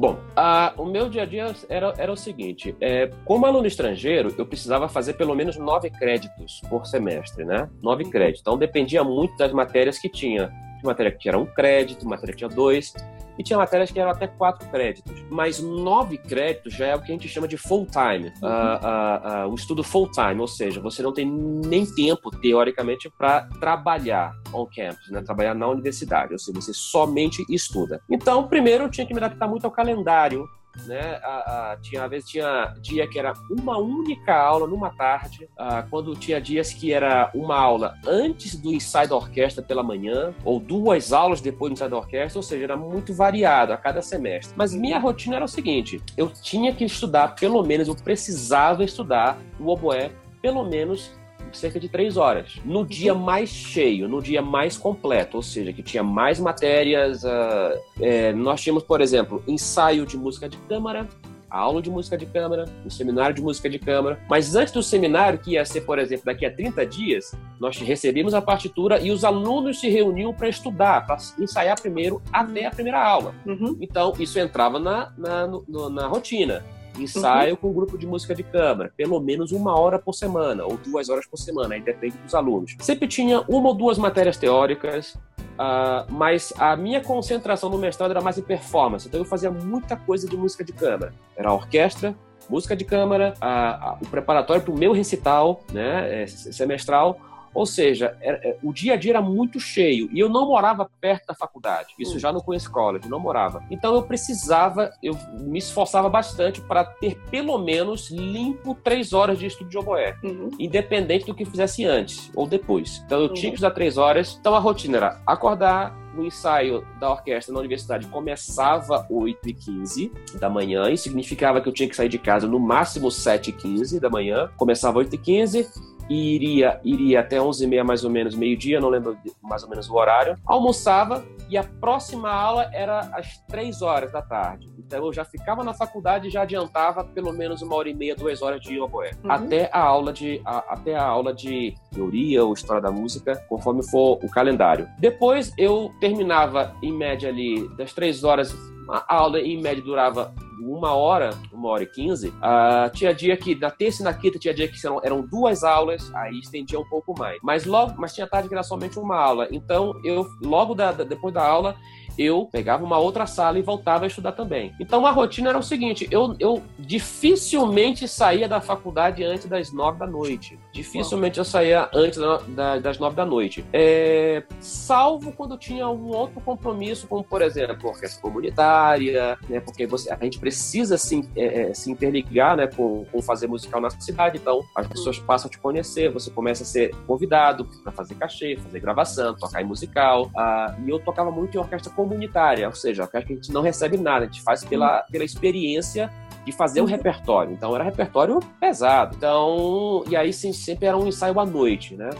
Bom, a, o meu dia a dia era, era o seguinte: é, como aluno estrangeiro, eu precisava fazer pelo menos nove créditos por semestre, né? Nove créditos. Então dependia muito das matérias que tinha. Matéria que tinha um crédito, matéria que tinha dois e tinha matérias que eram até quatro créditos. Mas nove créditos já é o que a gente chama de full-time, uhum. uh, uh, uh, o estudo full-time, ou seja, você não tem nem tempo, teoricamente, para trabalhar on campus, né? trabalhar na universidade, ou seja, você somente estuda. Então, primeiro eu tinha que me adaptar muito ao calendário né? A, a, tinha, às vezes tinha dia que era uma única aula numa tarde, a, quando tinha dias que era uma aula antes do ensaio da orquestra pela manhã, ou duas aulas depois do ensaio da orquestra, ou seja, era muito variado a cada semestre. Mas minha rotina era o seguinte: eu tinha que estudar, pelo menos, eu precisava estudar o oboé pelo menos cerca de três horas. No dia mais cheio, no dia mais completo, ou seja, que tinha mais matérias. Uh, é, nós tínhamos, por exemplo, ensaio de música de câmara, aula de música de câmara, um seminário de música de câmara. Mas antes do seminário, que ia ser, por exemplo, daqui a 30 dias, nós recebíamos a partitura e os alunos se reuniam para estudar, para ensaiar primeiro até a primeira aula. Uhum. Então, isso entrava na, na, no, na rotina ensaio uhum. com um grupo de música de câmara, pelo menos uma hora por semana, ou duas horas por semana, aí depende dos alunos. Sempre tinha uma ou duas matérias teóricas, uh, mas a minha concentração no mestrado era mais em performance, então eu fazia muita coisa de música de câmara. Era a orquestra, música de câmara, a, a, o preparatório para o meu recital né, é, semestral, ou seja, era, é, o dia a dia era muito cheio e eu não morava perto da faculdade. Isso hum. já no Queen's College, não morava. Então eu precisava, eu me esforçava bastante para ter pelo menos limpo três horas de estudo de oboé, uhum. independente do que fizesse antes ou depois. Então eu uhum. tinha que estudar três horas. Então a rotina era acordar, o ensaio da orquestra na universidade começava 8h15 da manhã, e significava que eu tinha que sair de casa no máximo 7h15 da manhã. Começava 8h15, e iria, iria até 11h30 mais ou menos, meio-dia, não lembro mais ou menos o horário. Almoçava e a próxima aula era às 3 horas da tarde. Então eu já ficava na faculdade e já adiantava pelo menos uma hora e meia, duas horas de oboé. Uhum. Até a aula de a, até a aula de teoria ou história da música, conforme for o calendário. Depois eu terminava em média ali das 3 horas a aula em média durava uma hora, uma hora e quinze, uh, tinha dia que na terça e na quinta tinha dia que eram, eram duas aulas, aí estendia um pouco mais. Mas logo, mas tinha tarde que era somente uma aula. Então eu logo da, depois da aula eu pegava uma outra sala e voltava a estudar também. Então a rotina era o seguinte: eu, eu dificilmente saía da faculdade antes das nove da noite. Dificilmente eu saía antes da, da, das nove da noite. É, salvo quando tinha um outro compromisso, como por exemplo, orquestra comunitária, né, porque você, a gente precisa se, é, é, se interligar né, com, com fazer musical na cidade. Então as pessoas passam a te conhecer, você começa a ser convidado para fazer cachê, fazer gravação, tocar em musical. Ah, e eu tocava muito em orquestra comunitária comunitária, ou seja, que a gente não recebe nada, a gente faz pela, pela experiência de fazer um repertório. Então era repertório pesado. Então, e aí sim, sempre era um ensaio à noite, né?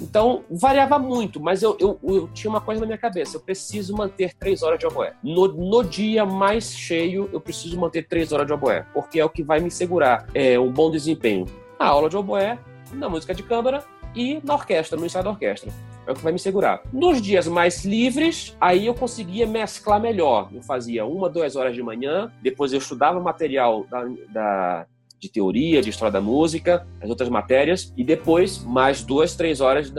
Então, variava muito, mas eu, eu, eu, tinha uma coisa na minha cabeça: eu preciso manter três horas de oboé. No, no dia mais cheio, eu preciso manter três horas de oboé, porque é o que vai me segurar é, um bom desempenho na aula de oboé, na música de câmara e na orquestra, no ensaio da orquestra. É o que vai me segurar. Nos dias mais livres, aí eu conseguia mesclar melhor. Eu fazia uma, duas horas de manhã, depois eu estudava material da, da de teoria, de história da música, as outras matérias, e depois mais duas, três horas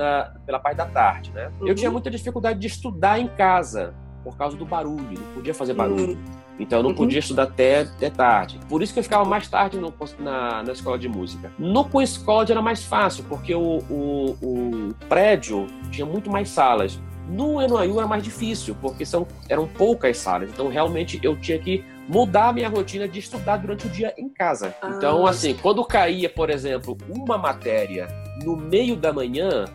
pela parte da tarde, né? Uhum. Eu tinha muita dificuldade de estudar em casa, por causa do barulho, não podia fazer barulho. Uhum. Então eu não uhum. podia estudar até, até tarde. Por isso que eu ficava mais tarde no, na, na escola de música. No College era mais fácil, porque o, o, o prédio tinha muito mais salas. No NYU era mais difícil, porque são, eram poucas salas. Então realmente eu tinha que mudar a minha rotina de estudar durante o dia em casa. Ah. Então, assim, quando caía, por exemplo, uma matéria no meio da manhã,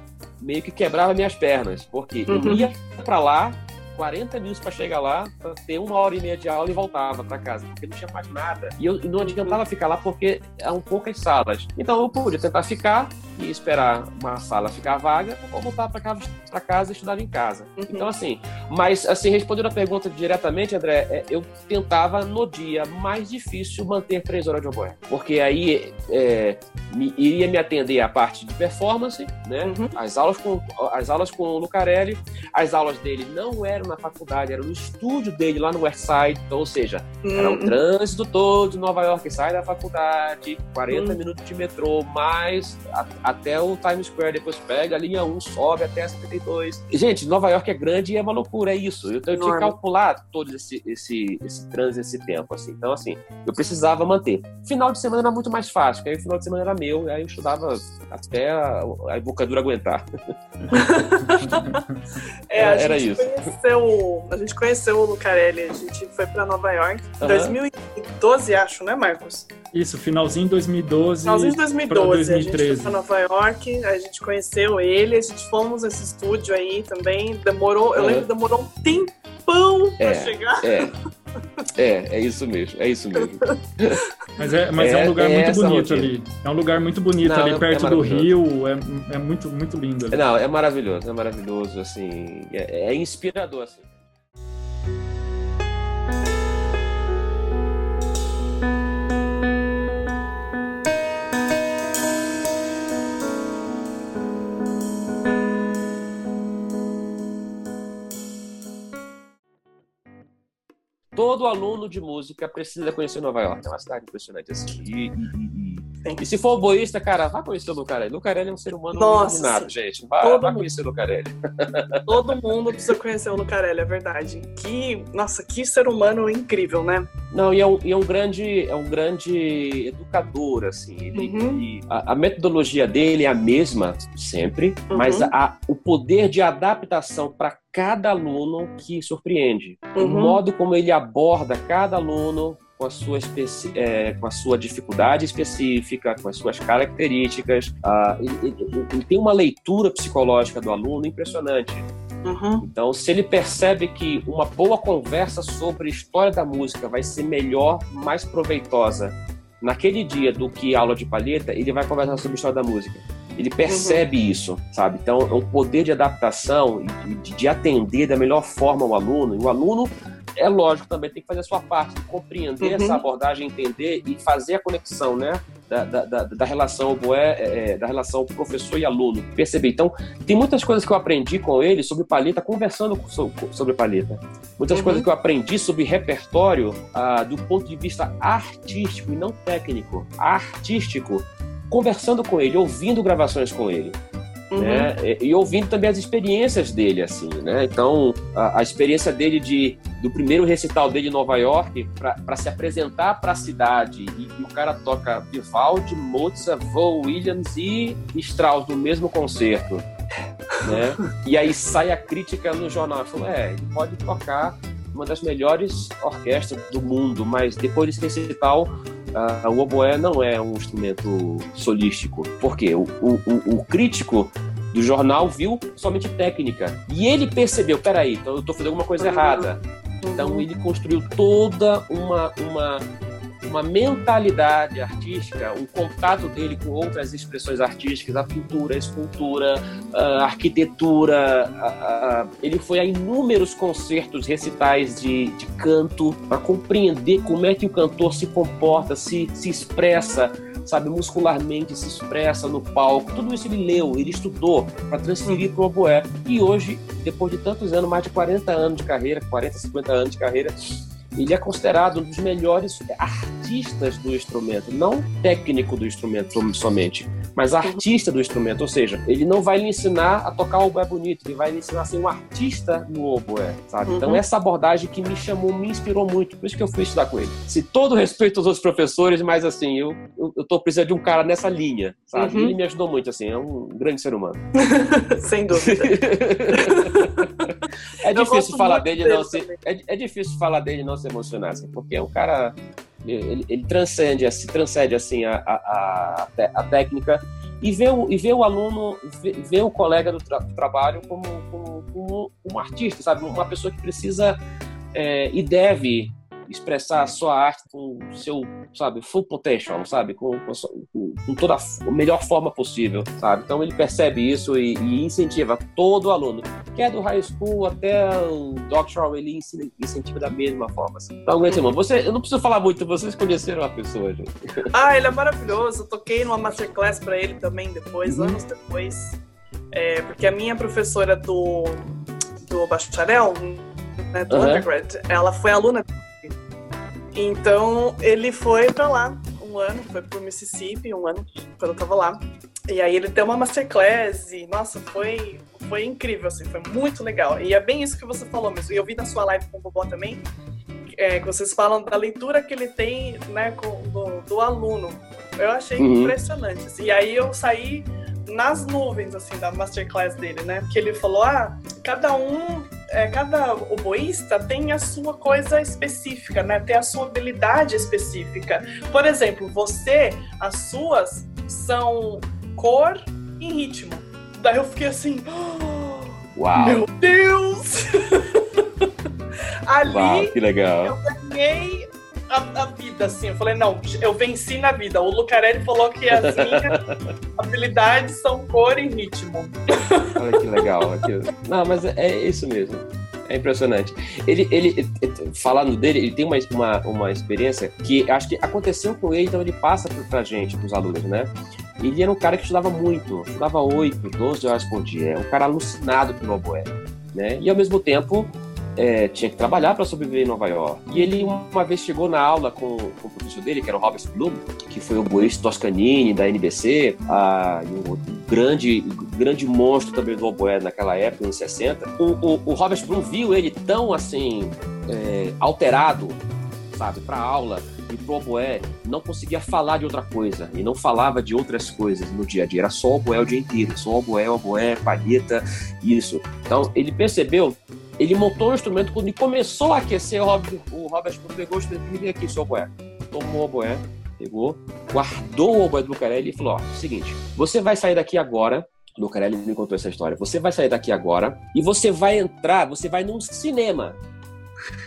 meio que quebrava minhas pernas, porque uhum. eu ia para lá, 40 minutos para chegar lá, para ter uma hora e meia de aula e voltava para casa, porque não tinha mais nada. E eu e não adiantava ficar lá porque eram poucas salas. Então eu podia tentar ficar e esperar uma sala ficar vaga ou voltar para casa, pra casa e estudar em casa. Uhum. Então, assim, mas, assim, respondendo a pergunta diretamente, André, é, eu tentava no dia mais difícil manter três horas de oboé, porque aí é, me, iria me atender a parte de performance, né? Uhum. As aulas com as aulas com o Lucarelli, as aulas dele não eram na faculdade, era no estúdio dele lá no West Side, então, ou seja, era o trânsito todo de Nova York, sai da faculdade, 40 minutos de metrô, mais a, até o Times Square, depois pega a linha 1, sobe até a 72. E, gente, Nova York é grande e é uma loucura, é isso. Eu, eu tinha que calcular todo esse, esse, esse trânsito, esse tempo, assim. Então, assim, eu precisava manter. Final de semana era muito mais fácil, porque aí o final de semana era meu, aí eu estudava até a, a embocadura aguentar. (laughs) (laughs) é, a era gente isso. Conheceu, a gente conheceu o Lucarelli, a gente foi para Nova York em uhum. 2012, acho, né, Marcos? Isso, finalzinho de 2012. Finalzinho de 2012. 2013. A gente foi pra Nova York, a gente conheceu ele, a gente fomos nesse estúdio aí também. Demorou, eu lembro que demorou um tempão é, pra chegar. É. (laughs) É, é isso mesmo, é isso mesmo. (laughs) Mas é, mas é, é um lugar muito bonito ali. É um lugar muito bonito Não, ali, é, perto do rio. É, é muito, muito lindo. Ali. Não, é maravilhoso, é maravilhoso, assim. É, é inspirador, assim. Todo aluno de música precisa conhecer Nova York. É uma cidade impressionante assim. E, e, e, e se for boísta, cara, vá conhecer o Lucarelli. Lucarelli é um ser humano Nossa, iluminado, gente. Vá, vá conhecer o Lucarelli. (laughs) Todo mundo precisa conhecer o Lucarelli, é verdade. Que, nossa, que ser humano incrível, né? Não, e é um, e é um grande, é um grande educador, assim. Ele, uhum. ele, a, a, metodologia dele é a mesma sempre, uhum. mas a, o poder de adaptação para cada aluno que surpreende. Uhum. O modo como ele aborda cada aluno com a sua, é, com a sua dificuldade específica, com as suas características. Uh, ele, ele, ele, tem uma leitura psicológica do aluno impressionante. Uhum. Então, se ele percebe que uma boa conversa sobre história da música vai ser melhor, mais proveitosa naquele dia do que aula de palheta, ele vai conversar sobre história da música. Ele percebe uhum. isso, sabe? Então, é um poder de adaptação e de, de atender da melhor forma o aluno. E o aluno é lógico também tem que fazer a sua parte, compreender uhum. essa abordagem, entender e fazer a conexão, né? Da, da, da, da relação boé, é, é, da relação professor e aluno. Perceber. Então, tem muitas coisas que eu aprendi com ele sobre paleta, conversando sobre paleta. Muitas uhum. coisas que eu aprendi sobre repertório ah, do ponto de vista artístico e não técnico. Artístico, conversando com ele, ouvindo gravações com ele. Uhum. Né? E ouvindo também as experiências dele, assim, né? Então, a, a experiência dele de, do primeiro recital dele em Nova York para se apresentar para a cidade e, e, o cara toca Vivaldi, Mozart, Vo Williams e Strauss no mesmo concerto, né? (laughs) E aí sai a crítica no jornal, falou, é, ele pode tocar uma das melhores orquestras do mundo, mas depois desse recital uh, o oboé não é um instrumento solístico. Por quê? O, o, o, crítico do jornal viu somente técnica. E ele percebeu, peraí, então eu estou fazendo alguma coisa errada. Então ele construiu toda uma, uma uma mentalidade artística, um contato dele com outras expressões artísticas, a pintura, a escultura, a arquitetura. A, a, ele foi a inúmeros concertos, recitais de, de canto para compreender como é que o cantor se comporta, se, se expressa sabe, muscularmente se expressa no palco. Tudo isso ele leu, ele estudou para transferir para o oboé. E hoje, depois de tantos anos, mais de 40 anos de carreira, 40, 50 anos de carreira, ele é considerado um dos melhores artistas do instrumento, não técnico do instrumento somente, mas artista do instrumento. Ou seja, ele não vai lhe ensinar a tocar o oboé bonito, ele vai lhe ensinar a ser um artista no oboé, sabe? Uhum. Então, essa abordagem que me chamou, me inspirou muito, por isso que eu fui estudar com ele. Se todo respeito aos outros professores, mas assim, eu, eu, eu tô precisando de um cara nessa linha, sabe? Uhum. Ele me ajudou muito, assim, é um grande ser humano. (laughs) Sem dúvida. (laughs) é difícil falar dele, não se, é, é difícil falar dele não se emocionar, assim, porque é um cara ele, ele transcende, se transcende assim a, a, a, técnica e vê o, e vê o aluno, vê, vê o colega do, tra, do trabalho como, como, como, um artista, sabe, uma pessoa que precisa é, e deve expressar a sua arte com o seu, sabe, full potential, sabe, com, com, com, toda a melhor forma possível, sabe. Então ele percebe isso e, e incentiva todo aluno, quer do high school até o doctoral, ele incentiva da mesma forma. Assim. Então, irmão, você, eu não preciso falar muito, vocês conheceram a pessoa, gente. (laughs) Ah, ele é maravilhoso. Eu toquei numa masterclass para ele também depois, uhum. anos depois, é, porque a minha professora do do bacharel né, do uhum. undergrad, ela foi aluna. Então ele foi para lá um ano, foi pro Mississippi um ano, quando eu tava lá. E aí ele deu uma masterclass e, nossa, foi, foi incrível, assim, foi muito legal. E é bem isso que você falou mesmo. E eu vi na sua live com o Bobó também, é, que vocês falam da leitura que ele tem, né, com, do, do aluno. Eu achei uhum. impressionante. Assim. E aí eu saí nas nuvens, assim, da masterclass dele, né? Porque ele falou, ah, cada um, é, cada oboísta tem a sua coisa específica, né? Tem a sua habilidade específica. Por exemplo, você, as suas são cor e ritmo. Daí eu fiquei assim, Uau. meu Deus! (laughs) Ali Uau, que legal. eu ganhei a, a, vida, assim. Eu falei, não, eu venci na vida. O Lucarelli falou que as minhas (laughs) habilidades são cor e ritmo. Olha que legal. (laughs) Não, mas é, é isso mesmo. É impressionante. Ele, ele, falando dele, ele tem uma, uma, uma experiência que acho que aconteceu com ele, então ele passa pra gente, pros alunos, né? Ele era um cara que estudava muito, estudava 8, 12 horas por dia, um cara alucinado pelo oboé, né? E ao mesmo tempo é, tinha que trabalhar para sobreviver em Nova York. E ele uma vez chegou na aula com, com o professor dele, que era o Robert Bloom, que foi o boisto Toscanini da NBC, a, um grande, grande monstro também do oboé naquela época, nos 60. O, o, o Robert Bloom viu ele tão assim é, alterado, sabe, para aula e pro oboé não conseguia falar de outra coisa e não falava de outras coisas no dia a dia. Era só oboé o dia inteiro, só oboé, oboé, palheta, isso. Então ele percebeu ele montou o instrumento, quando ele começou a aquecer, o Robert, o Robert pegou o instrumento e me aqui, seu oboé. Tomou o oboé, pegou, guardou o oboé do Lucarelli e falou: ó, seguinte, você vai sair daqui agora. Lucarelli me contou essa história. Você vai sair daqui agora e você vai entrar, você vai num cinema.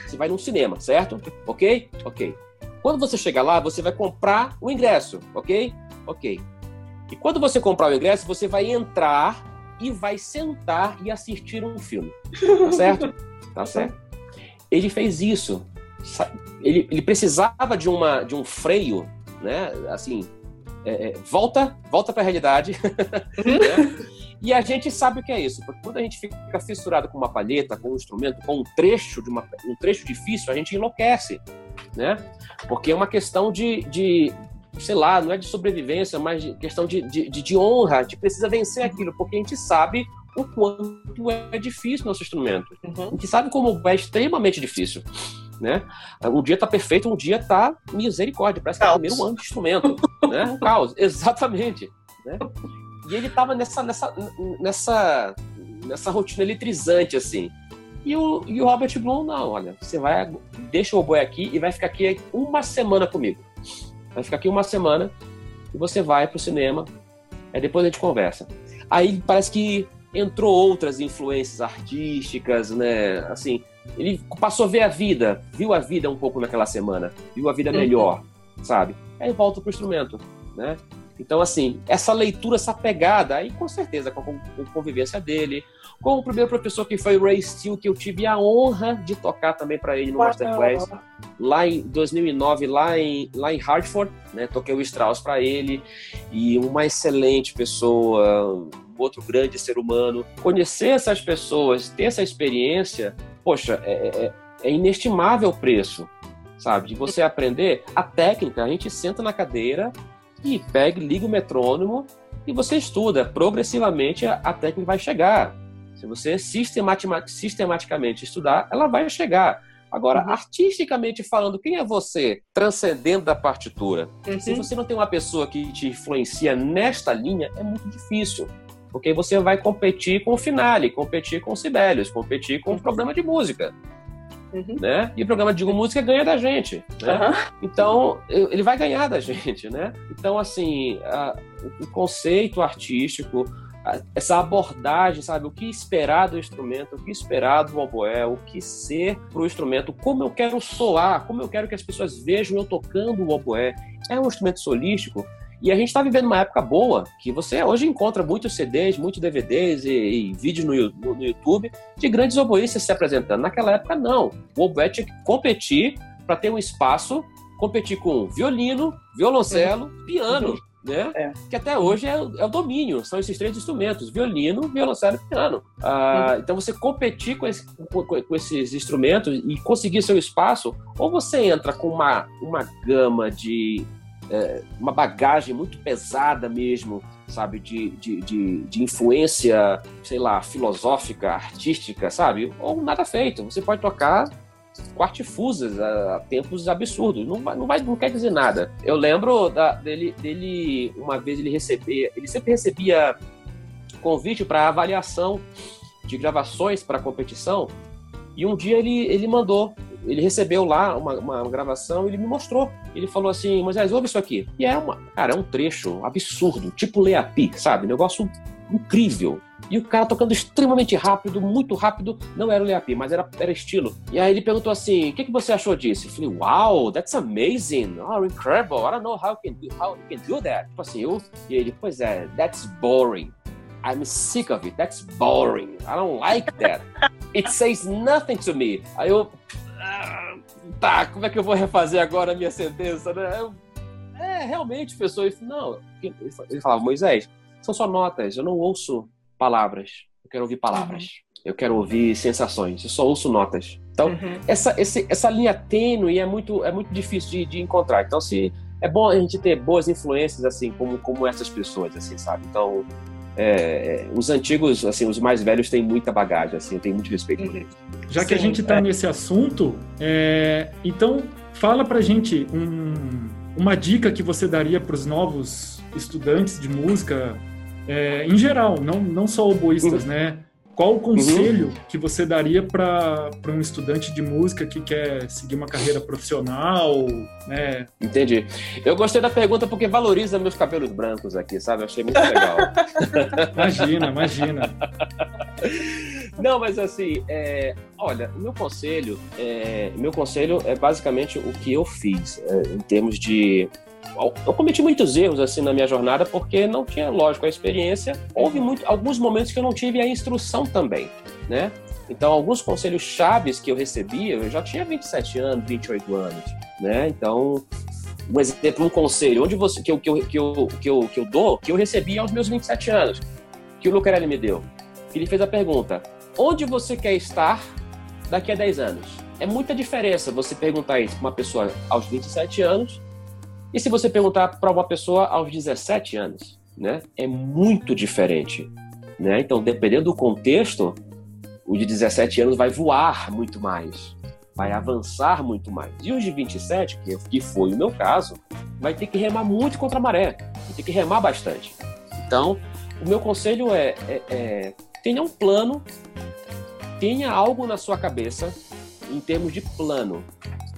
Você vai num cinema, certo? Ok? Ok. Quando você chegar lá, você vai comprar o ingresso, ok? Ok. E quando você comprar o ingresso, você vai entrar e vai sentar e assistir um filme. (laughs) Tá certo? Tá certo. Ele fez isso. Ele, ele precisava de, uma, de um freio, né? Assim, é, é volta, volta para a realidade. (laughs) né? E a gente sabe o que é isso, porque quando a gente fica fissurado com uma palheta, com um instrumento, com um trecho de uma, um trecho difícil, a gente enlouquece, né? Porque é uma questão de, de, sei lá, não é de sobrevivência, mas de questão de, de, de honra. A gente precisa vencer aquilo, porque a gente sabe o quanto é difícil nosso instrumento. Uhum. A gente sabe como é extremamente difícil. Né? Um dia tá perfeito, um dia tá misericórdia, parece que é o primeiro ano de instrumento. né? (laughs) Um caos, exatamente. Né? E ele tava nessa, nessa, nessa, nessa rotina eletrizante, assim. E o, e o Robert Bloom, não, olha, você vai, deixa o boi aqui e vai ficar aqui uma semana comigo. Vai ficar aqui uma semana e você vai pro cinema, aí depois a gente conversa. Aí parece que entrou outras influências artísticas, né? Assim, ele passou a ver a vida, viu a vida um pouco naquela semana, viu a vida uhum. melhor, sabe? Aí volta pro instrumento, né? Então, assim, essa leitura, essa pegada, aí com certeza, com a convivência dele, com o primeiro professor que foi o Ray Steele, que eu tive a honra de tocar também para ele no Masterclass, lá em 2009, lá em, lá em Hartford, né? Toquei o Strauss para ele, e uma excelente pessoa, outro grande ser humano. Conhecer essas pessoas, ter essa experiência, poxa, é, é, é inestimável o preço, sabe? De você aprender a técnica, a gente senta na cadeira e pega, liga o metrônomo e você estuda. Progressivamente a, a técnica vai chegar. Se você sistematicamente estudar, ela vai chegar. Agora, uhum. artisticamente falando, quem é você transcendendo da partitura? Uhum. Se você não tem uma pessoa que te influencia nesta linha, é muito difícil. Porque você vai competir com o Finale, competir com o Sibelius, competir com o programa de música. Uhum. Né? E o programa de música ganha da gente. Né? Uhum. Então, ele vai ganhar da gente. Né? Então, assim, a, o conceito artístico, a, essa abordagem, sabe? O que esperar do instrumento, o que esperar do oboé, o que ser para o instrumento, como eu quero soar, como eu quero que as pessoas vejam eu tocando o oboé. É um instrumento solístico e a gente está vivendo uma época boa, que você hoje encontra muitos CDs, muitos DVDs e, e vídeos no, no, no, YouTube de grandes oboístas se apresentando. Naquela época, não. O oboé tinha que competir para ter um espaço, competir com violino, violoncelo, piano. né? É. Que até hoje é, é, o domínio, são esses três instrumentos: violino, violoncelo e piano. Ah, uhum. Então você competir com, esse, com, com, esses instrumentos e conseguir seu espaço, ou você entra com uma, uma gama de. É, uma bagagem muito pesada mesmo, sabe, de, de, de, de, influência, sei lá, filosófica, artística, sabe? Ou nada feito. Você pode tocar quartifusas a, tempos absurdos. Não, não, vai, não quer dizer nada. Eu lembro da, dele, dele, uma vez ele recebia, ele sempre recebia convite para avaliação de gravações para competição. E um dia ele, ele mandou, ele recebeu lá uma, uma gravação, ele me mostrou. Ele falou assim, Moisés, ouve isso aqui. E é uma, cara, é um trecho absurdo, tipo Leapi, sabe? Negócio incrível. E o cara tocando extremamente rápido, muito rápido, não era o Leapi, mas era, era estilo. E aí ele perguntou assim: o que, que você achou disso? Eu falei, wow, that's amazing, oh, incredible, I don't know how you can do, how you can do that. Tipo assim, eu, e ele, pois é, that's boring. I'm sick of it, that's boring. I don't like that. It says nothing to me. Aí eu. Ah, tá, como é que eu vou refazer agora a minha sentença, né? Eu, é, realmente, pessoa. Não, ele falava, Moisés, são só notas, eu não ouço palavras. Eu quero ouvir palavras. Uhum. Eu quero ouvir sensações. Eu só ouço notas. Então, uhum. essa, esse, essa linha tênue é muito, é muito difícil de, de, encontrar. Então, se é bom a gente ter boas influências, assim, como, como essas pessoas, assim, sabe? Então, é, os antigos, assim, os mais velhos têm muita bagagem, assim, tem muito respeito por uhum. eles. Já Sim, que a gente está é. nesse assunto, é, então fala pra gente um, uma dica que você daria para os novos estudantes de música é, em geral, não, não só oboístas, uhum. né? Qual o conselho uhum. que você daria para um estudante de música que quer seguir uma carreira profissional, né? Entendi. Eu gostei da pergunta porque valoriza meus cabelos brancos aqui, sabe? Eu achei muito legal. (laughs) imagina, imagina. (laughs) Não, mas assim, é, olha, o meu conselho, é, meu conselho é basicamente o que eu fiz é, em termos de eu cometi muitos erros assim na minha jornada porque não tinha, lógico, a experiência. Houve muito, alguns momentos que eu não tive a instrução também, né? Então, alguns conselhos chaves que eu recebia, eu já tinha 27 anos, 28 anos, né? Então, um exemplo, um conselho, onde você que eu, que eu, que eu, que eu, que eu dou, que eu recebi aos meus 27 anos, que o Lucarelli me deu. Ele fez a pergunta: onde você quer estar daqui a 10 anos? É muita diferença você perguntar isso para uma pessoa aos 27 anos e se você perguntar para uma pessoa aos 17 anos, né? É muito diferente, né? Então, dependendo do contexto, o de 17 anos vai voar muito mais, vai avançar muito mais. E os de 27, que foi o meu caso, vai ter que remar muito contra a maré, vai ter que remar bastante. Então, o meu conselho é, é, é tenha um plano, tenha algo na sua cabeça em termos de plano,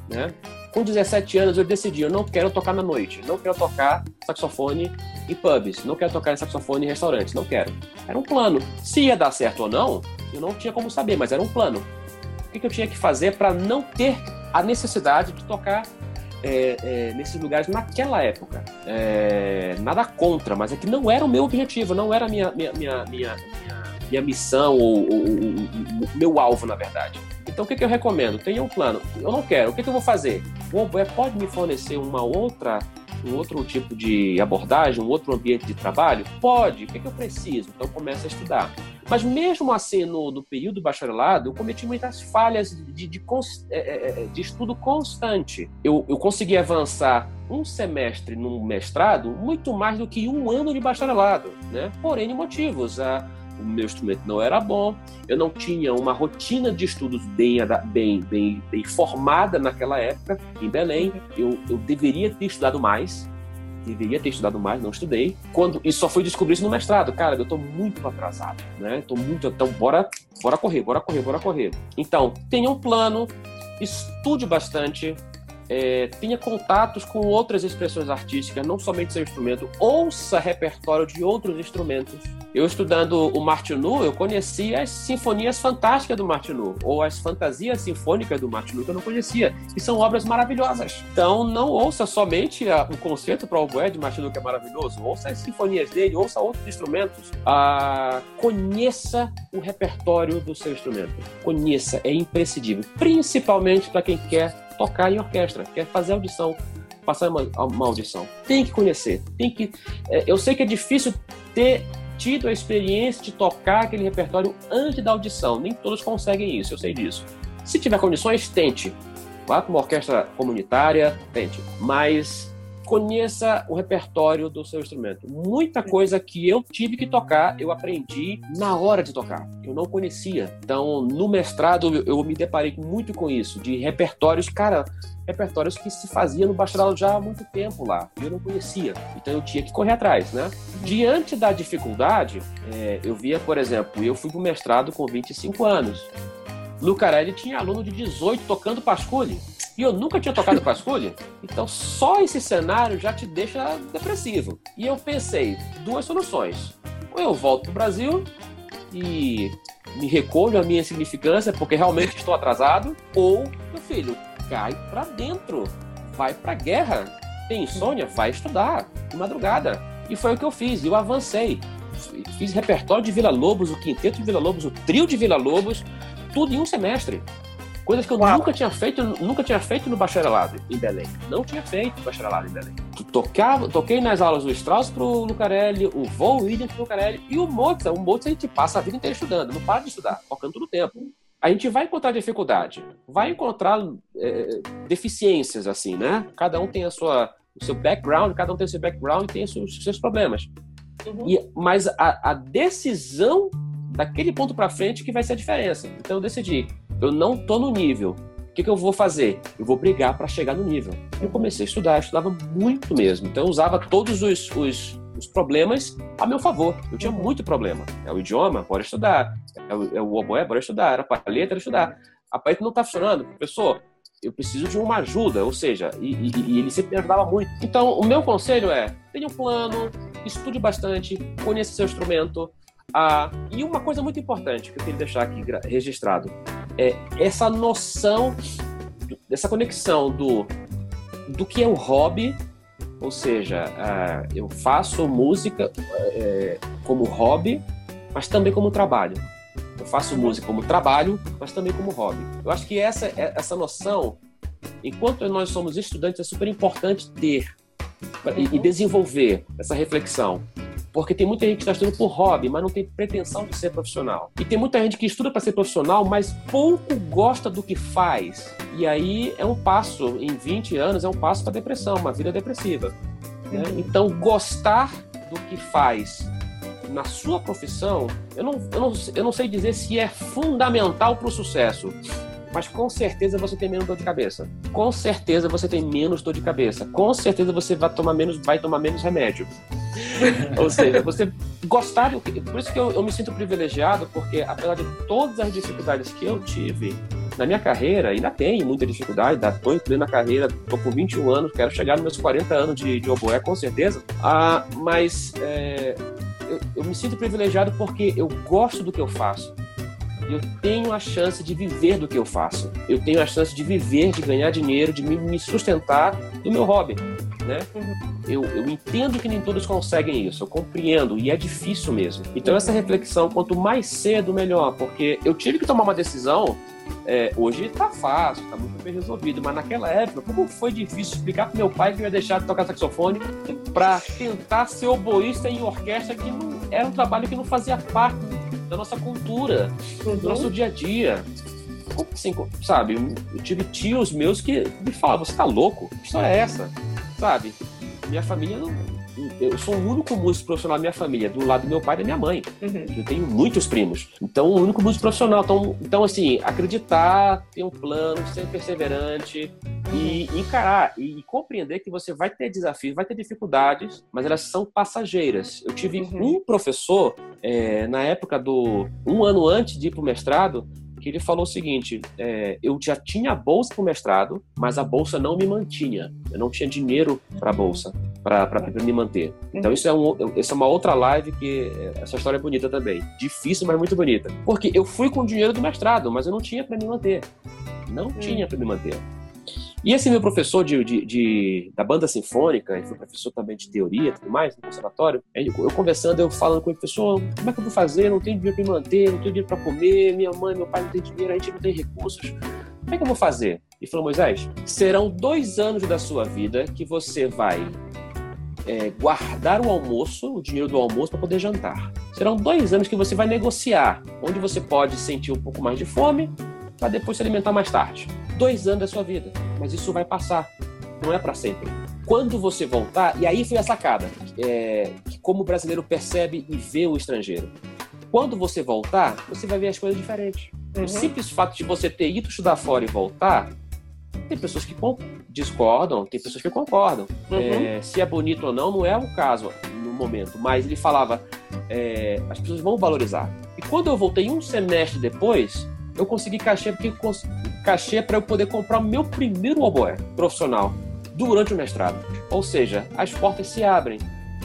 né? Com 17 anos eu decidi, eu não quero tocar na noite, não quero tocar saxofone em pubs, não quero tocar saxofone em restaurantes, não quero. Era um plano. Se ia dar certo ou não, eu não tinha como saber, mas era um plano. O que, eu tinha que fazer para não ter a necessidade de tocar é, é, nesses lugares naquela época? É, nada contra, mas é que não era o meu objetivo, não era a minha, minha, minha, minha, minha, missão ou, ou, ou meu alvo, na verdade. Então, o que, que eu recomendo? Tenha um plano. Eu não quero. O que, que eu vou fazer? O Oboé pode me fornecer uma outra um outro tipo de abordagem, um outro ambiente de trabalho? Pode. O que, que eu preciso? Então, começa a estudar. Mas mesmo assim, no, no período bacharelado, eu cometi muitas falhas de, de, de, é, é, é, de estudo constante. Eu, eu consegui avançar um semestre no mestrado muito mais do que um ano de bacharelado, né? por N motivos. A, o meu instrumento não era bom, eu não tinha uma rotina de estudos bem, bem, bem, bem formada naquela época, em Belém. Eu, eu deveria ter estudado mais, deveria ter estudado mais, não estudei. Quando e só fui descobrir isso no mestrado, cara, eu tô muito atrasado, né? Tô muito, então bora, bora correr, bora correr, bora correr. Então, tenha um plano, estude bastante, é, tenha contatos com outras expressões artísticas, não somente seu instrumento, ouça repertório de outros instrumentos. Eu estudando o Martinu, eu conheci as sinfonias fantásticas do Martinu, ou as fantasias sinfônicas do Martinu que eu não conhecia, e são obras maravilhosas. Então não ouça somente a, o concerto para oboé de Martinu que é maravilhoso, ouça as sinfonias dele, ouça outros instrumentos, ah, conheça o repertório do seu instrumento. Conheça, é imprescindível, principalmente para quem quer tocar em orquestra, quer fazer audição. passar uma, uma audição. Tem que conhecer. Tem que. É, eu sei que é difícil ter tido a experiência de tocar aquele repertório antes da audição. Nem todos conseguem isso, eu sei disso. Se tiver condições, tente. Vá para uma orquestra comunitária, tente. Mas conheça o repertório do seu instrumento. Muita coisa que eu tive que tocar, eu aprendi na hora de tocar. Eu não conhecia. Então, no mestrado, eu me deparei muito com isso, de repertórios, cara, repertórios que se fazia no bacharelado já há muito tempo lá. Eu não conhecia. Então, eu tinha que correr atrás, né? Diante da dificuldade, é, eu via, por exemplo, eu fui para o mestrado com 25 anos. Lucarelli tinha aluno de 18 tocando Pasculi. E eu nunca tinha tocado Pasculi. Então só esse cenário já te deixa depressivo. E eu pensei, duas soluções. Ou eu volto pro Brasil e me recolho a minha insignificância porque realmente estou atrasado, ou, meu filho, cai para dentro, vai pra guerra. Tem insônia? Vai estudar, de madrugada. E foi o que eu fiz, eu avancei. Fiz repertório de Vila Lobos, o quinteto de Vila Lobos, o trio de Vila Lobos, tudo em um semestre. Coisas que eu Uau. nunca tinha feito, nunca tinha feito no bacharelado em Belém. Não tinha feito bacharelado em Belém. Tocava, toquei nas aulas do Strauss pro Lucarelli, o Von Williams pro Lucarelli e o Mozart. O Mozart a gente passa a vida inteira estudando, não para de estudar, tocando todo o tempo. A gente vai encontrar dificuldade, vai encontrar é, deficiências, assim, né? Cada um tem a sua, o seu background, cada um tem o seu background e tem os seus, os seus problemas. Uhum. E, mas a, a decisão daquele ponto para frente que vai ser a diferença. Então eu decidi, eu não tô no nível. O que, que eu vou fazer? Eu vou brigar para chegar no nível. Eu comecei a estudar, eu estudava muito mesmo. Então eu usava todos os, os, os problemas a meu favor. Eu tinha muito problema. É o idioma, bora estudar. É o, é o oboé, bora estudar. Era a paleta, estudar. A paleta não está funcionando. Professor, eu preciso de uma ajuda, ou seja, e, e, e, ele sempre me ajudava muito. Então, o meu conselho é: tenha um plano, estude bastante, conheça seu instrumento, ah, e uma coisa muito importante que eu queria deixar aqui registrado é essa noção, essa conexão do, do que é o hobby, ou seja, ah, eu faço música é, como hobby, mas também como trabalho. Eu faço música como trabalho, mas também como hobby. Eu acho que essa, essa noção, enquanto nós somos estudantes, é super importante ter e, e desenvolver essa reflexão. Porque tem muita gente que está estudando por hobby, mas não tem pretensão de ser profissional. E tem muita gente que estuda para ser profissional, mas pouco gosta do que faz. E aí é um passo, em 20 anos, é um passo para depressão, uma vida depressiva. Né? Então, gostar do que faz na sua profissão, eu não, eu não, eu não sei dizer se é fundamental para o sucesso, mas com certeza você tem menos dor de cabeça. Com certeza você tem menos dor de cabeça. Com certeza você vai tomar menos, vai tomar menos remédio. (laughs) Ou seja, você gostar do que. Por isso que eu, eu me sinto privilegiado, porque apesar de todas as dificuldades que eu tive na minha carreira, ainda tenho muita dificuldade, estou em plena carreira, estou com 21 anos, quero chegar nos meus 40 anos de, de oboé, com certeza. Ah, mas é, eu, eu me sinto privilegiado porque eu gosto do que eu faço eu tenho a chance de viver do que eu faço. Eu tenho a chance de viver, de ganhar dinheiro, de me sustentar do meu hobby. Né? Eu, eu entendo que nem todos conseguem isso, eu compreendo, e é difícil mesmo. Então, essa reflexão, quanto mais cedo, melhor, porque eu tive que tomar uma decisão. É, hoje tá fácil, tá muito bem resolvido, mas naquela época, como foi difícil explicar pro meu pai que eu ia deixar de tocar saxofone para tentar ser oboísta em orquestra que não era um trabalho que não fazia parte da nossa cultura, uhum. do nosso dia a dia. Como assim, sabe? Eu tive tios meus que me falavam, você tá louco? Que história é essa? Sabe? Minha família não. Eu sou o único músico profissional da minha família, do lado do meu pai e da minha mãe. Uhum. Eu tenho muitos primos. Então, o único músico profissional. Então, então, assim, acreditar, ter um plano, ser perseverante e encarar e, compreender que você vai ter desafios, vai ter dificuldades, mas elas são passageiras. Eu tive uhum. um professor, é, na época do. um ano antes de ir para o mestrado, que ele falou o seguinte: é, eu já tinha a bolsa para o mestrado, mas a bolsa não me mantinha. Eu não tinha dinheiro para a bolsa, para me manter. Então, isso é, um, isso é uma outra live que é, essa história é bonita também. Difícil, mas muito bonita. Porque eu fui com o dinheiro do mestrado, mas eu não tinha para me manter. Não tinha para me manter. E esse meu professor de, de, de, da banda sinfônica, ele foi professor também de teoria e tudo mais, no conservatório, eu conversando, eu falando com ele, professor, como é que eu vou fazer? Não tenho dinheiro para me manter, não tenho dinheiro para comer, minha mãe, meu pai não tem dinheiro, a gente não tem recursos. Como é que eu vou fazer? e falou: Moisés, serão dois anos da sua vida que você vai é, guardar o almoço, o dinheiro do almoço, para poder jantar. Serão dois anos que você vai negociar, onde você pode sentir um pouco mais de fome, para depois se alimentar mais tarde. Dois anos da sua vida, mas isso vai passar, não é para sempre. Quando você voltar, e aí foi a sacada, é, como o brasileiro percebe e vê o estrangeiro. Quando você voltar, você vai ver as coisas diferentes. Uhum. O simples fato de você ter ido estudar fora e voltar, tem pessoas que discordam, tem pessoas que concordam. Uhum. É, se é bonito ou não, não é o caso no momento. Mas ele falava, é, as pessoas vão valorizar. E quando eu voltei um semestre depois, eu consegui cachê porque cachê para eu poder comprar o meu primeiro oboé profissional durante o mestrado. Ou seja, as portas se abrem.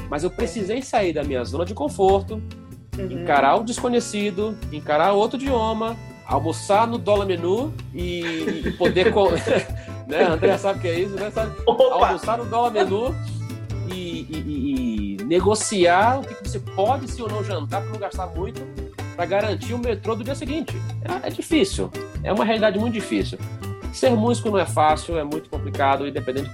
Mas eu precisei sair da minha zona de conforto, uhum. encarar o desconhecido, encarar outro idioma, almoçar no dólar menu e, e poder. (laughs) né? André sabe o que é isso, né? Sabe? Almoçar no dólar menu e, e, e, negociar o que você pode, se ou não jantar, para não gastar muito, para garantir o metrô do dia seguinte. É, é difícil. É uma realidade muito difícil. Ser músico não é fácil, é muito complicado, independente,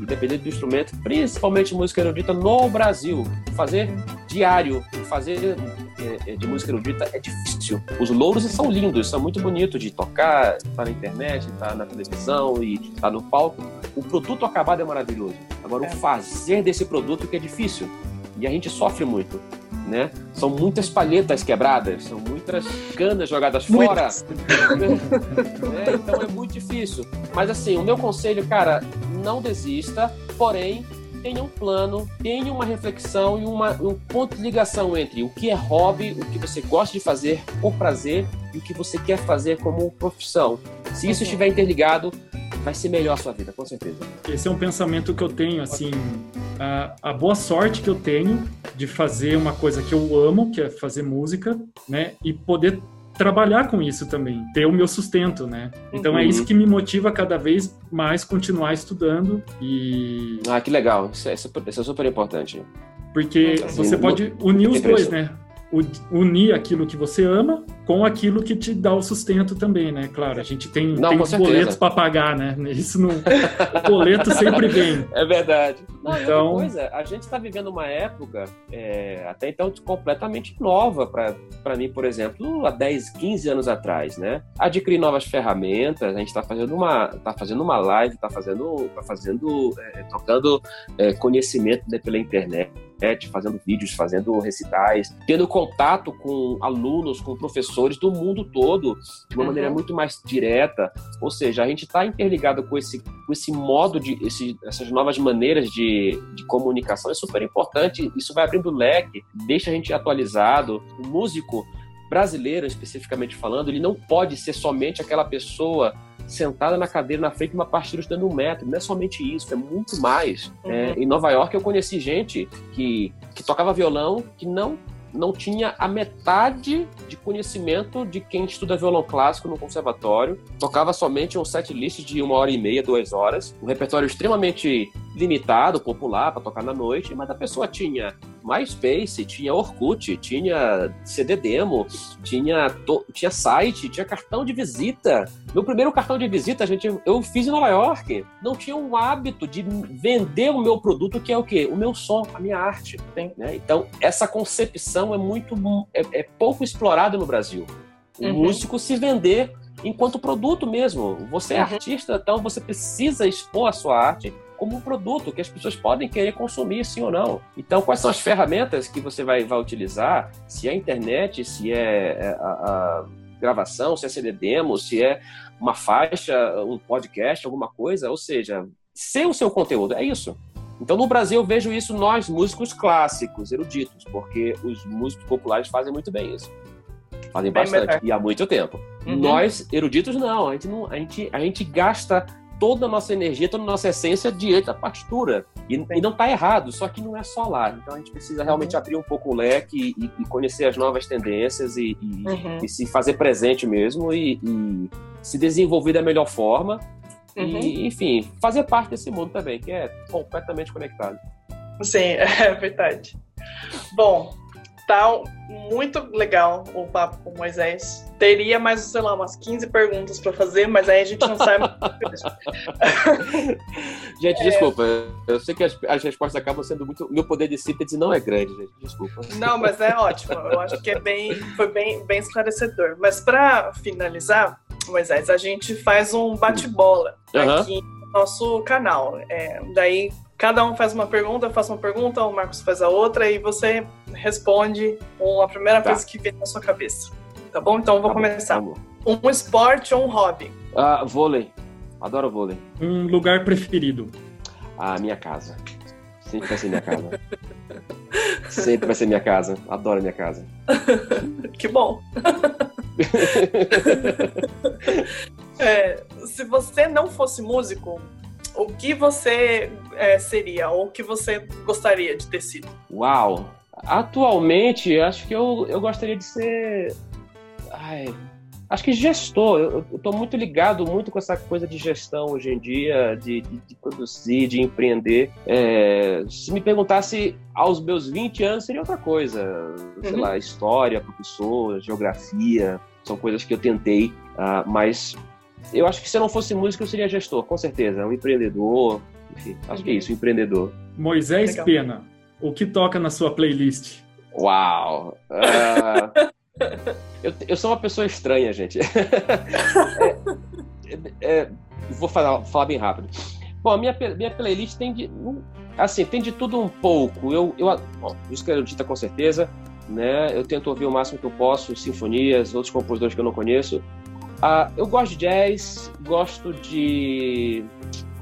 independente do instrumento, principalmente música erudita no Brasil. Fazer diário, fazer é, é, de música erudita é difícil. Os louros são lindos, são muito bonitos de tocar, estar tá na internet, estar tá na televisão e estar tá no palco. O produto acabado é maravilhoso. Agora, é. o fazer desse produto que é difícil. E a gente sofre muito. Né? São muitas palhetas quebradas, são muitas canas jogadas fora. é, então é muito difícil. Mas assim, o meu conselho, cara, não desista, porém tenha um plano, tenha uma reflexão e uma, um ponto de ligação entre o que é hobby, o que você gosta de fazer por prazer e o que você quer fazer como profissão. Se isso estiver interligado, vai ser melhor a sua vida, com certeza. Esse é um pensamento que eu tenho, assim, a, a, boa sorte que eu tenho de fazer uma coisa que eu amo, que é fazer música, né, e poder trabalhar com isso também, ter o meu sustento, né? Então uhum. é isso que me motiva cada vez mais continuar estudando e... Ah, que legal, isso é, super, isso é super importante. Porque assim, você pode unir os dois, né? Unir aquilo que você ama com aquilo que te dá o sustento também, né? Claro, a gente tem, não, tem os boletos para pagar, né? Isso não. o boleto sempre vem. (laughs) É verdade. Não, então... coisa, a gente está vivendo uma época, é, até então, completamente nova para mim, por exemplo, há 10, 15 anos atrás, né? Adquirir novas ferramentas, a gente está fazendo uma, tá fazendo uma live, está fazendo, tá fazendo, é, trocando é, conhecimento né, pela internet fazendo vídeos, fazendo recitais, tendo contato com alunos, com professores do mundo todo de uma uhum. maneira muito mais direta. Ou seja, a gente está interligado com esse, com esse modo de esse, essas novas maneiras de, de comunicação é super importante. Isso vai abrindo leque, deixa a gente atualizado. O músico brasileiro, especificamente falando, ele não pode ser somente aquela pessoa sentada na cadeira na frente de uma partitura estudando um método. Não é somente isso, é muito mais. Uhum. É, em Nova York eu conheci gente que, que tocava violão que não não tinha a metade de conhecimento de quem estuda violão clássico no conservatório. Tocava somente um set list de uma hora e meia, duas horas. Um repertório extremamente limitado, popular, para tocar na noite. Mas a pessoa tinha MySpace, tinha Orkut, tinha CD demo, tinha, tinha site, tinha cartão de visita. Meu primeiro cartão de visita, gente, eu fiz em Nova York. Não tinha um hábito de vender o meu produto, que é o quê? O meu som, a minha arte. Né? Então, essa concepção é muito é, é pouco explorada no Brasil. O uhum. músico se vender enquanto produto mesmo. Você é uhum. artista, então você precisa expor a sua arte como um produto que as pessoas podem querer consumir, sim ou não. Então, quais são as ferramentas que você vai, vai utilizar? Se é internet, se é, é a, a gravação, se é CD demo, se é uma faixa, um podcast, alguma coisa, ou seja, ser o seu conteúdo, é isso. Então, no Brasil, eu vejo isso nós, músicos clássicos, eruditos, porque os músicos populares fazem muito bem isso. Fazem bastante, e há muito tempo. Uhum. Nós, eruditos, não. A gente, não, a gente, a gente gasta toda a nossa energia, toda a nossa essência diante da partitura. E, e não está errado, só que não é só lá. Então a gente precisa realmente uhum. abrir um pouco o leque e, e conhecer as novas tendências e, e, uhum. e se fazer presente mesmo e, se desenvolver da melhor forma. Uhum. E, enfim, fazer parte desse mundo também, que é completamente conectado. Sim, (laughs) é verdade. Bom, Tá muito legal o papo com o Moisés. Teria mais, sei lá, umas 15 perguntas para fazer, mas aí a gente não sabe. (laughs) gente, é... desculpa. Eu sei que as, as, respostas acabam sendo muito. Meu poder de síntese não é grande, gente. Desculpa. Não, mas é ótimo. Eu acho que é bem, foi bem, bem esclarecedor. Mas para finalizar, Moisés, a gente faz um bate-bola uhum. aqui no nosso canal. É, daí cada um faz uma pergunta, eu faço uma pergunta, o Marcos faz a outra e você responde a primeira tá. coisa que vem na sua cabeça. Tá bom? Então eu vou tá começar. Bom, tá um esporte ou um hobby? Uh, vôlei. Adoro vôlei. Um lugar preferido? A minha casa. Sempre vai ser minha casa. Sempre vai ser minha casa. Adoro minha casa. (laughs) que bom. (laughs) (laughs) é, se você não fosse músico, o que você é, seria ou o que você gostaria de ter sido? Uau! Atualmente, acho que eu, eu gostaria de ser. Ai, acho que gestor. Eu estou muito ligado muito com essa coisa de gestão hoje em dia, de, de, de produzir, de empreender. É, se me perguntasse aos meus 20 anos, seria outra coisa. Sei uhum. lá, história, professor, geografia. São coisas que eu tentei, uh, mas eu acho que se eu não fosse músico, eu seria gestor, com certeza. Um empreendedor, enfim, acho que é isso, um empreendedor. Moisés Legal. Pena, o que toca na sua playlist? Uau! Uh, (laughs) eu, eu sou uma pessoa estranha, gente. (laughs) é, é, vou falar, falar bem rápido. Bom, a minha, minha playlist tem de. Assim, tem de tudo um pouco. Eu, eu, bom, música erudita com certeza, né? Eu tento ouvir o máximo que eu posso, sinfonias, outros compositores que eu não conheço. Uh, eu gosto de jazz, gosto de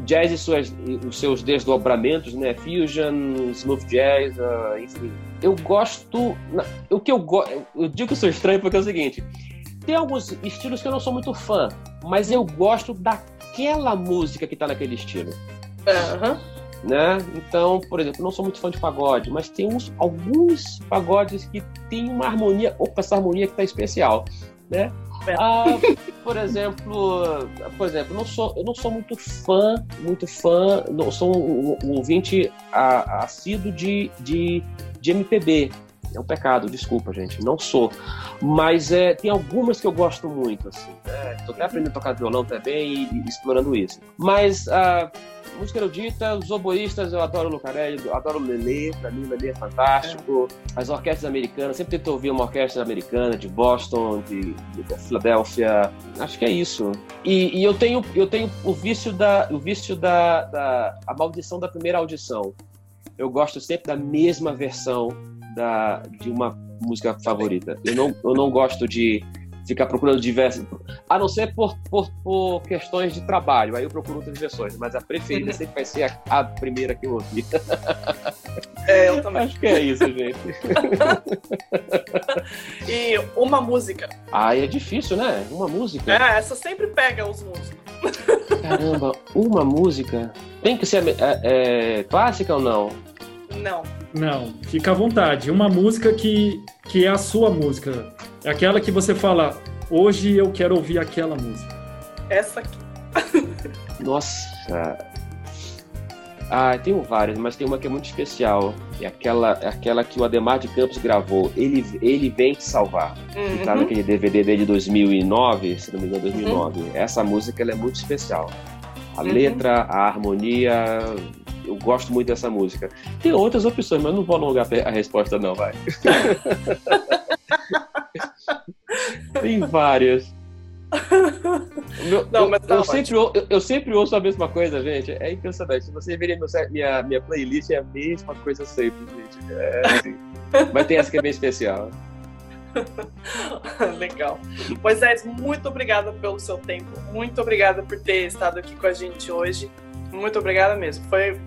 jazz e suas, os seus desdobramentos, né? Fusion, smooth jazz, uh, enfim. Eu gosto. O que eu gosto. Eu digo que eu sou estranho porque é o seguinte: tem alguns estilos que eu não sou muito fã, mas eu gosto daquela música que está naquele estilo. Uhum. Né? Então, por exemplo, não sou muito fã de pagode, mas tem uns, alguns pagodes que tem uma harmonia, opa, essa harmonia que está especial, né? Ah, por exemplo, por exemplo, não sou, eu não sou muito fã, muito fã, não sou um, um ouvinte assíduo de, de, de MPB. É um pecado, desculpa, gente, não sou. Mas é, tem algumas que eu gosto muito, assim. Né? Tô até aprendendo a tocar violão também e, e explorando isso. Mas ah, música erudita, os oboístas, eu adoro o Lucarelli, adoro o Lelê, pra mim o Lelê é fantástico. É. As orquestras americanas, sempre tento ouvir uma orquestra americana de Boston, de, de Filadélfia. Acho que é isso. E, e, eu tenho eu tenho o vício da o vício da, da a maldição da primeira audição. Eu gosto sempre da mesma versão da de uma música favorita. Eu não eu não gosto de ficar procurando diversas. A não ser por, por, por, questões de trabalho, aí eu procuro outras versões, mas a preferida sempre vai ser a, a primeira que eu ouvi. (laughs) É, eu também. Acho que é isso, gente. (laughs) e uma música. Ah, é difícil, né? Uma música. É, essa sempre pega os músicos. Caramba, uma música. Tem que ser é, é, clássica ou não? Não. Não, fica à vontade. Uma música que, que é a sua música. É aquela que você fala, hoje eu quero ouvir aquela música. Essa aqui. (laughs) Nossa. Ah, tenho várias, mas tem uma que é muito especial. É aquela, é aquela que o Ademar de Campos gravou. Ele, ele vem te salvar. Uhum. Que tá naquele DVD dele de 2009, se não me engano, 2009. Uhum. Essa música ela é muito especial. A uhum. letra, a harmonia, eu gosto muito dessa música. Tem outras opções, mas não vou alongar a resposta não, vai. (laughs) Tem várias. Meu, não, eu, tá eu, sempre, eu, eu, sempre ouço a mesma coisa, gente. É impressionante. Se você ver minha, minha playlist, é a mesma coisa sempre, gente. É, assim. (laughs) Mas tem essa que é bem especial. (laughs) Legal. Moisés, muito obrigada pelo seu tempo. Muito obrigada por ter estado aqui com a gente hoje. Muito obrigada mesmo. Foi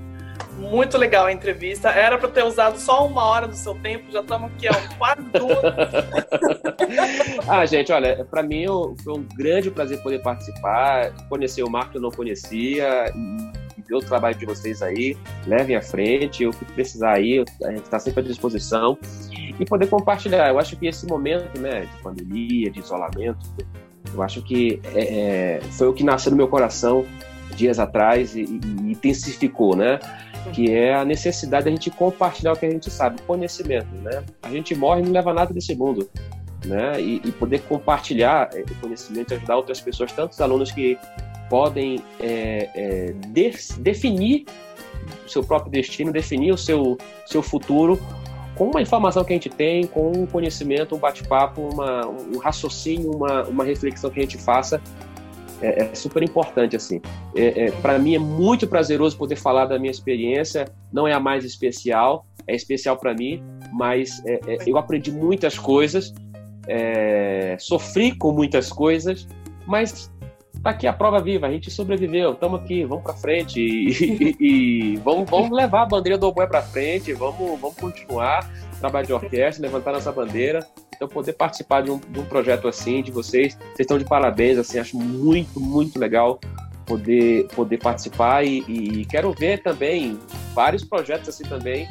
muito legal a entrevista. Era para ter usado só uma hora do seu tempo, já estamos aqui há quase duas. (laughs) ah, gente, olha, para mim foi um grande prazer poder participar, conhecer o Marco que eu não conhecia ver o trabalho de vocês aí. Levem à frente, o que precisar aí, a gente está sempre à disposição e poder compartilhar. Eu acho que esse momento, né, de pandemia, de isolamento, eu acho que é, é foi o que nasceu no meu coração dias atrás e, e intensificou, né? que é a necessidade da gente compartilhar o que a gente sabe, conhecimento, né? A gente morre e não leva nada desse mundo, né? E, e poder compartilhar o conhecimento, ajudar outras pessoas, tantos alunos que podem é, é, de, definir o seu próprio destino, definir o seu, seu futuro com uma informação que a gente tem, com um conhecimento, um bate-papo, um raciocínio, uma, uma reflexão que a gente faça é, é super importante assim. É, é, para mim é muito prazeroso poder falar da minha experiência. Não é a mais especial, é especial para mim, mas é, é, eu aprendi muitas coisas, é, sofri com muitas coisas, mas tá aqui a prova viva. A gente sobreviveu, estamos aqui, vamos para frente e, e, e, vamos, vamos levar a bandeira do oboé para frente. Vamos, vamos continuar trabalho de orquestra, levantar nossa bandeira. Então, poder participar de um, de um projeto assim, de vocês, vocês estão de parabéns, assim, acho muito, muito legal poder, poder participar e, e quero ver também vários projetos assim também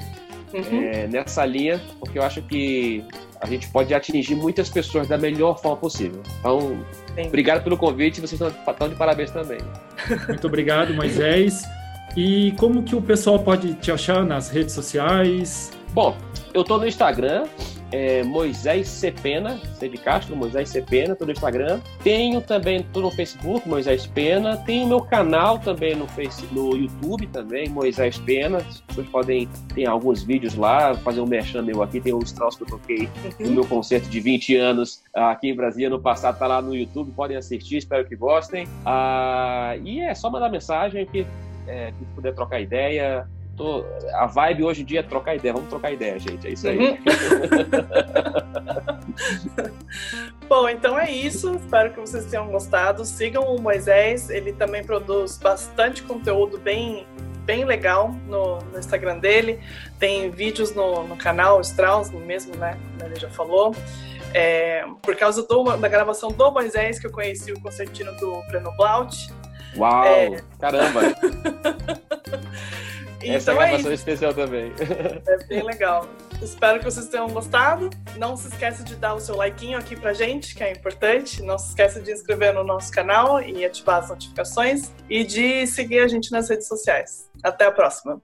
uhum. é, nessa linha, porque eu acho que a gente pode atingir muitas pessoas da melhor forma possível. Então, Sim. obrigado pelo convite, vocês estão, estão de parabéns também. (laughs) Muito obrigado, Moisés. E como que o pessoal pode te achar nas redes sociais? Bom, eu estou no Instagram, é Moisés Cepena, C de Castro, Moisés Cepena, tô no Instagram. Tenho também, tô no Facebook, Moisés Pena. Tenho meu canal também no, face, no YouTube também, Moisés Pena. Pessoas podem, tem alguns vídeos lá, fazer um merchan meu aqui. Tem um Strauss que eu toquei uhum. no meu concerto de 20 anos aqui em Brasília no passado, tá lá no YouTube, podem assistir, espero que gostem. Ah, e é só mandar mensagem que, é, que puder trocar ideia, tô, a vibe hoje em dia é trocar ideia. Vamos trocar ideia, gente. É isso aí. Uhum. (laughs) Bom, então é isso. Espero que vocês tenham gostado. Sigam o Moisés. Ele também produz bastante conteúdo bem, bem legal no, no Instagram dele. Tem vídeos no, no canal Strauss mesmo, né? Como ele já falou. É, por causa do, da gravação do Moisés que eu conheci o concertino do Breno Blaut. Uau! É... Caramba! (laughs) Então é gravação é especial também. É bem legal. Espero que vocês tenham gostado. Não se esqueça de dar o seu like aqui pra gente, que é importante. Não se esqueça de inscrever no nosso canal e ativar as notificações. E de seguir a gente nas redes sociais. Até a próxima!